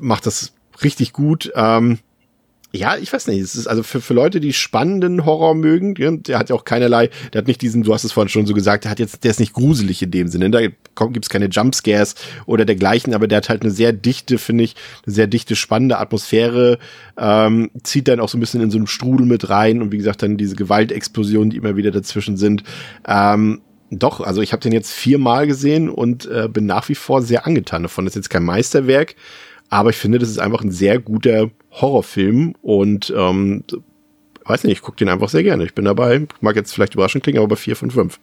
macht das richtig gut. Ähm, ja, ich weiß nicht. Es ist also für, für Leute, die spannenden Horror mögen, der hat ja auch keinerlei, der hat nicht diesen, du hast es vorhin schon so gesagt, der hat jetzt, der ist nicht gruselig in dem Sinne. Da gibt's keine Jumpscares oder dergleichen, aber der hat halt eine sehr dichte, finde ich, eine sehr dichte, spannende Atmosphäre, ähm, zieht dann auch so ein bisschen in so einem Strudel mit rein und wie gesagt, dann diese Gewaltexplosionen, die immer wieder dazwischen sind. Ähm, doch, also ich habe den jetzt viermal gesehen und äh, bin nach wie vor sehr angetan davon. Das ist jetzt kein Meisterwerk, aber ich finde, das ist einfach ein sehr guter Horrorfilm und ähm, weiß nicht, ich gucke den einfach sehr gerne. Ich bin dabei. Mag jetzt vielleicht überraschend klingen, aber bei 4 von 5.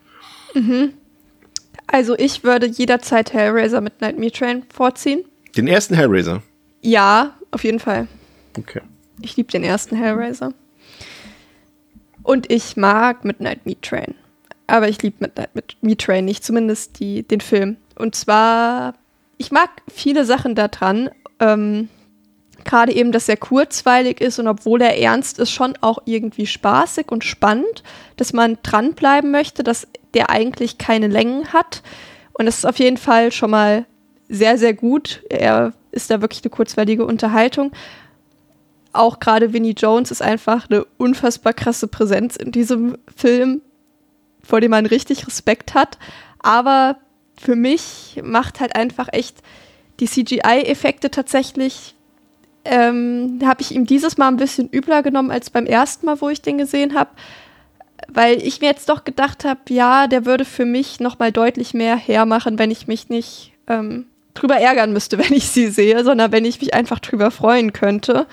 Also ich würde jederzeit Hellraiser Midnight Meat Train vorziehen. Den ersten Hellraiser. Ja, auf jeden Fall. Okay. Ich liebe den ersten Hellraiser. Und ich mag Midnight Meat Train. Aber ich liebe Midnight Meat Train nicht, zumindest die, den Film. Und zwar, ich mag viele Sachen daran. Ähm, Gerade eben, dass er kurzweilig ist und obwohl er ernst ist, schon auch irgendwie spaßig und spannend, dass man dranbleiben möchte, dass der eigentlich keine Längen hat. Und das ist auf jeden Fall schon mal sehr, sehr gut. Er ist da wirklich eine kurzweilige Unterhaltung. Auch gerade Vinnie Jones ist einfach eine unfassbar krasse Präsenz in diesem Film, vor dem man richtig Respekt hat. Aber für mich macht halt einfach echt die CGI-Effekte tatsächlich, ähm, habe ich ihm dieses Mal ein bisschen übler genommen als beim ersten Mal, wo ich den gesehen habe. Weil ich mir jetzt doch gedacht habe, ja, der würde für mich noch mal deutlich mehr hermachen, wenn ich mich nicht ähm, drüber ärgern müsste, [laughs] wenn ich sie sehe, sondern wenn ich mich einfach drüber freuen könnte.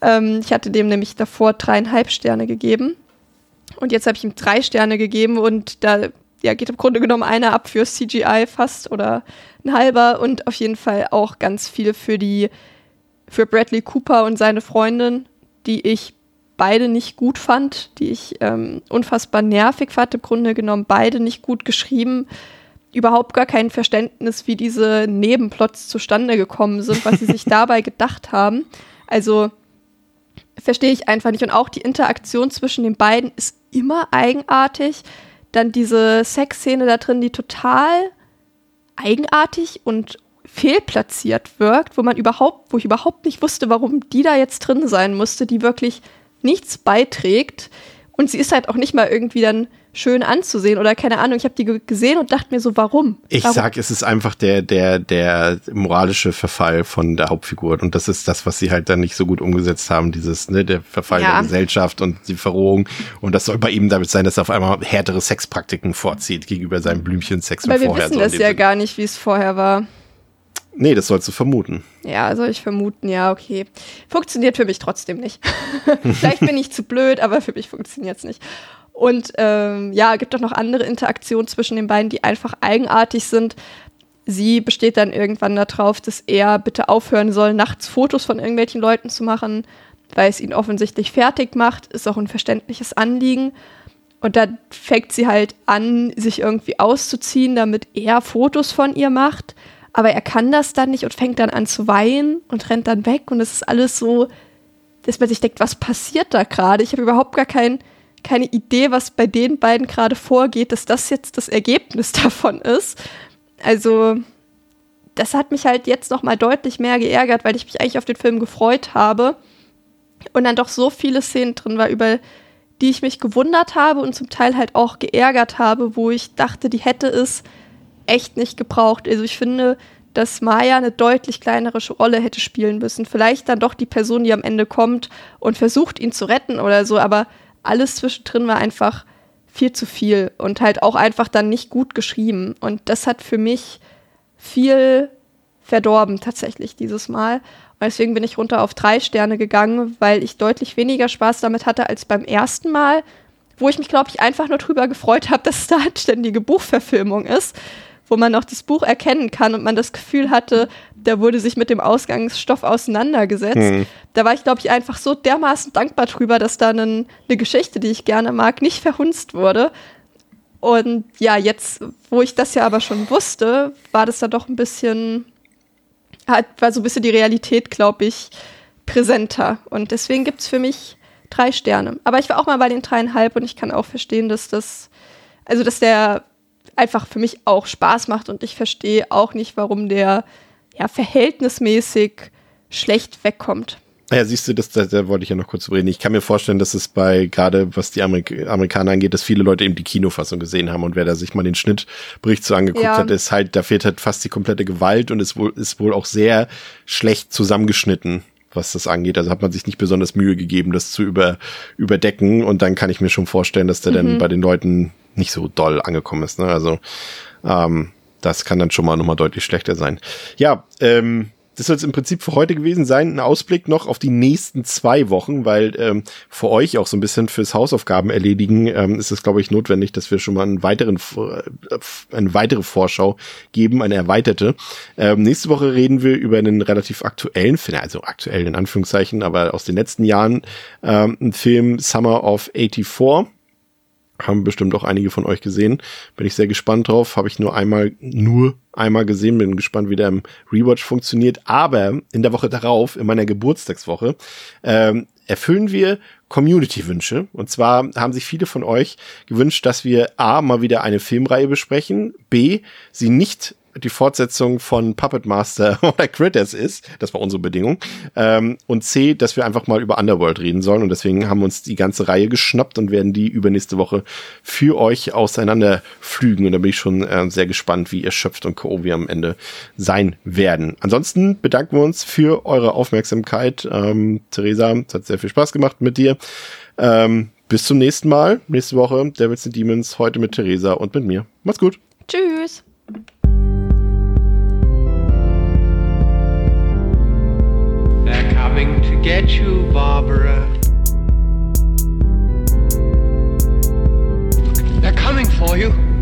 Ähm, ich hatte dem nämlich davor dreieinhalb Sterne gegeben. Und jetzt habe ich ihm drei Sterne gegeben und da ja, geht im Grunde genommen einer ab für CGI fast oder ein halber und auf jeden Fall auch ganz viel für die, für Bradley Cooper und seine Freundin, die ich beide nicht gut fand, die ich ähm, unfassbar nervig fand, im Grunde genommen beide nicht gut geschrieben, überhaupt gar kein Verständnis, wie diese Nebenplots zustande gekommen sind, was sie sich [laughs] dabei gedacht haben. Also verstehe ich einfach nicht. Und auch die Interaktion zwischen den beiden ist immer eigenartig. Dann diese Sexszene da drin, die total eigenartig und fehlplatziert wirkt, wo man überhaupt, wo ich überhaupt nicht wusste, warum die da jetzt drin sein musste, die wirklich nichts beiträgt. Und sie ist halt auch nicht mal irgendwie dann schön anzusehen oder keine Ahnung. Ich habe die gesehen und dachte mir so, warum? Ich warum? sag, es ist einfach der, der, der moralische Verfall von der Hauptfigur. Und das ist das, was sie halt dann nicht so gut umgesetzt haben. Dieses, ne, der Verfall Ja. der Gesellschaft und die Verrohung. Und das soll bei ihm damit sein, dass er auf einmal härtere Sexpraktiken vorzieht gegenüber seinem Blümchensex Weil wir vorher. wissen so das ja gar nicht, wie es vorher war. Nee, das sollst du vermuten. Ja, soll ich vermuten, ja, okay. Funktioniert für mich trotzdem nicht. [laughs] Vielleicht bin ich zu blöd, aber für mich funktioniert es nicht. Und ähm, ja, gibt auch noch andere Interaktionen zwischen den beiden, die einfach eigenartig sind. Sie besteht dann irgendwann darauf, dass er bitte aufhören soll, nachts Fotos von irgendwelchen Leuten zu machen, weil es ihn offensichtlich fertig macht. Ist auch ein verständliches Anliegen. Und dann fängt sie halt an, sich irgendwie auszuziehen, damit er Fotos von ihr macht. Aber er kann das dann nicht und fängt dann an zu weinen und rennt dann weg. Und es ist alles so, dass man sich denkt, was passiert da gerade? Ich habe überhaupt gar kein, keine Idee, was bei den beiden gerade vorgeht, dass das jetzt das Ergebnis [laughs] davon ist. Also, das hat mich halt jetzt noch mal deutlich mehr geärgert, weil ich mich eigentlich auf den Film gefreut habe und dann doch so viele Szenen drin war, über die ich mich gewundert habe und zum Teil halt auch geärgert habe, wo ich dachte, die hätte es echt nicht gebraucht. Also ich finde, dass Maya eine deutlich kleinere Rolle hätte spielen müssen. Vielleicht dann doch die Person, die am Ende kommt und versucht, ihn zu retten oder so, aber alles zwischendrin war einfach viel zu viel und halt auch einfach dann nicht gut geschrieben. Und das hat für mich viel verdorben tatsächlich dieses Mal. Und deswegen bin ich runter auf drei Sterne gegangen, weil ich deutlich weniger Spaß damit hatte als beim ersten Mal, wo ich mich, glaube ich, einfach nur drüber gefreut habe, [laughs] dass es da eine ständige Buchverfilmung ist, wo man noch das Buch erkennen kann und man das Gefühl hatte, da wurde sich mit dem Ausgangsstoff auseinandergesetzt. Hm. Da war ich, glaube ich, einfach so dermaßen dankbar drüber, dass da eine Geschichte, die ich gerne mag, nicht verhunzt wurde. Und ja, jetzt, wo ich das ja aber schon wusste, war das dann doch ein bisschen, hat, war so ein bisschen die Realität, glaube ich, präsenter. Und deswegen gibt es für mich drei Sterne. Aber ich war auch mal bei den dreieinhalb und ich kann auch verstehen, dass das, also dass der einfach für mich auch Spaß macht und ich verstehe auch nicht, warum der ja verhältnismäßig schlecht wegkommt. Ja, siehst du, das, da, da wollte ich ja noch kurz reden. Ich kann mir vorstellen, dass es bei, gerade was die Amerik Amerikaner angeht, dass viele Leute eben die Kinofassung gesehen haben und wer da sich mal den Schnittbericht so angeguckt Ja. hat, ist halt, da fehlt halt fast die komplette Gewalt und ist wohl, ist wohl auch sehr schlecht zusammengeschnitten, was das angeht. Also hat man sich nicht besonders Mühe gegeben, das zu über, überdecken und dann kann ich mir schon vorstellen, dass der dann bei den Leuten nicht so doll angekommen ist. Ne? Also, ähm, das kann dann schon mal nochmal deutlich schlechter sein. Ja, ähm, das soll es im Prinzip für heute gewesen sein. Ein Ausblick noch auf die nächsten zwei Wochen, weil ähm, für euch auch so ein bisschen fürs Hausaufgaben erledigen ähm, ist es, glaube ich, notwendig, dass wir schon mal einen weiteren, äh, eine weitere Vorschau geben, eine erweiterte. Ähm, nächste Woche reden wir über einen relativ aktuellen Film, also aktuell in Anführungszeichen, aber aus den letzten Jahren, ähm, ein Film Summer of 84 haben bestimmt auch einige von euch gesehen. Bin ich sehr gespannt drauf. Habe ich nur einmal, nur einmal gesehen. Bin gespannt, wie der im Rewatch funktioniert. Aber in der Woche darauf, in meiner Geburtstagswoche, ähm, erfüllen wir Community-Wünsche. Und zwar haben sich viele von euch gewünscht, dass wir A, mal wieder eine Filmreihe besprechen, B, sie nicht die Fortsetzung von Puppet Master [laughs] oder Critters ist. Das war unsere Bedingung. Ähm, und C, dass wir einfach mal über Underworld reden sollen. Und deswegen haben wir uns die ganze Reihe geschnappt und werden die übernächste Woche für euch auseinanderflügen. Und da bin ich schon äh, sehr gespannt, wie erschöpft und K.O. wir am Ende sein werden. Ansonsten bedanken wir uns für eure Aufmerksamkeit. Ähm, Theresa, es hat sehr viel Spaß gemacht mit dir. Ähm, bis zum nächsten Mal. Nächste Woche Devils and Demons. Heute mit Theresa und mit mir. Macht's gut. Tschüss. coming to get you, Barbara. They're coming for you.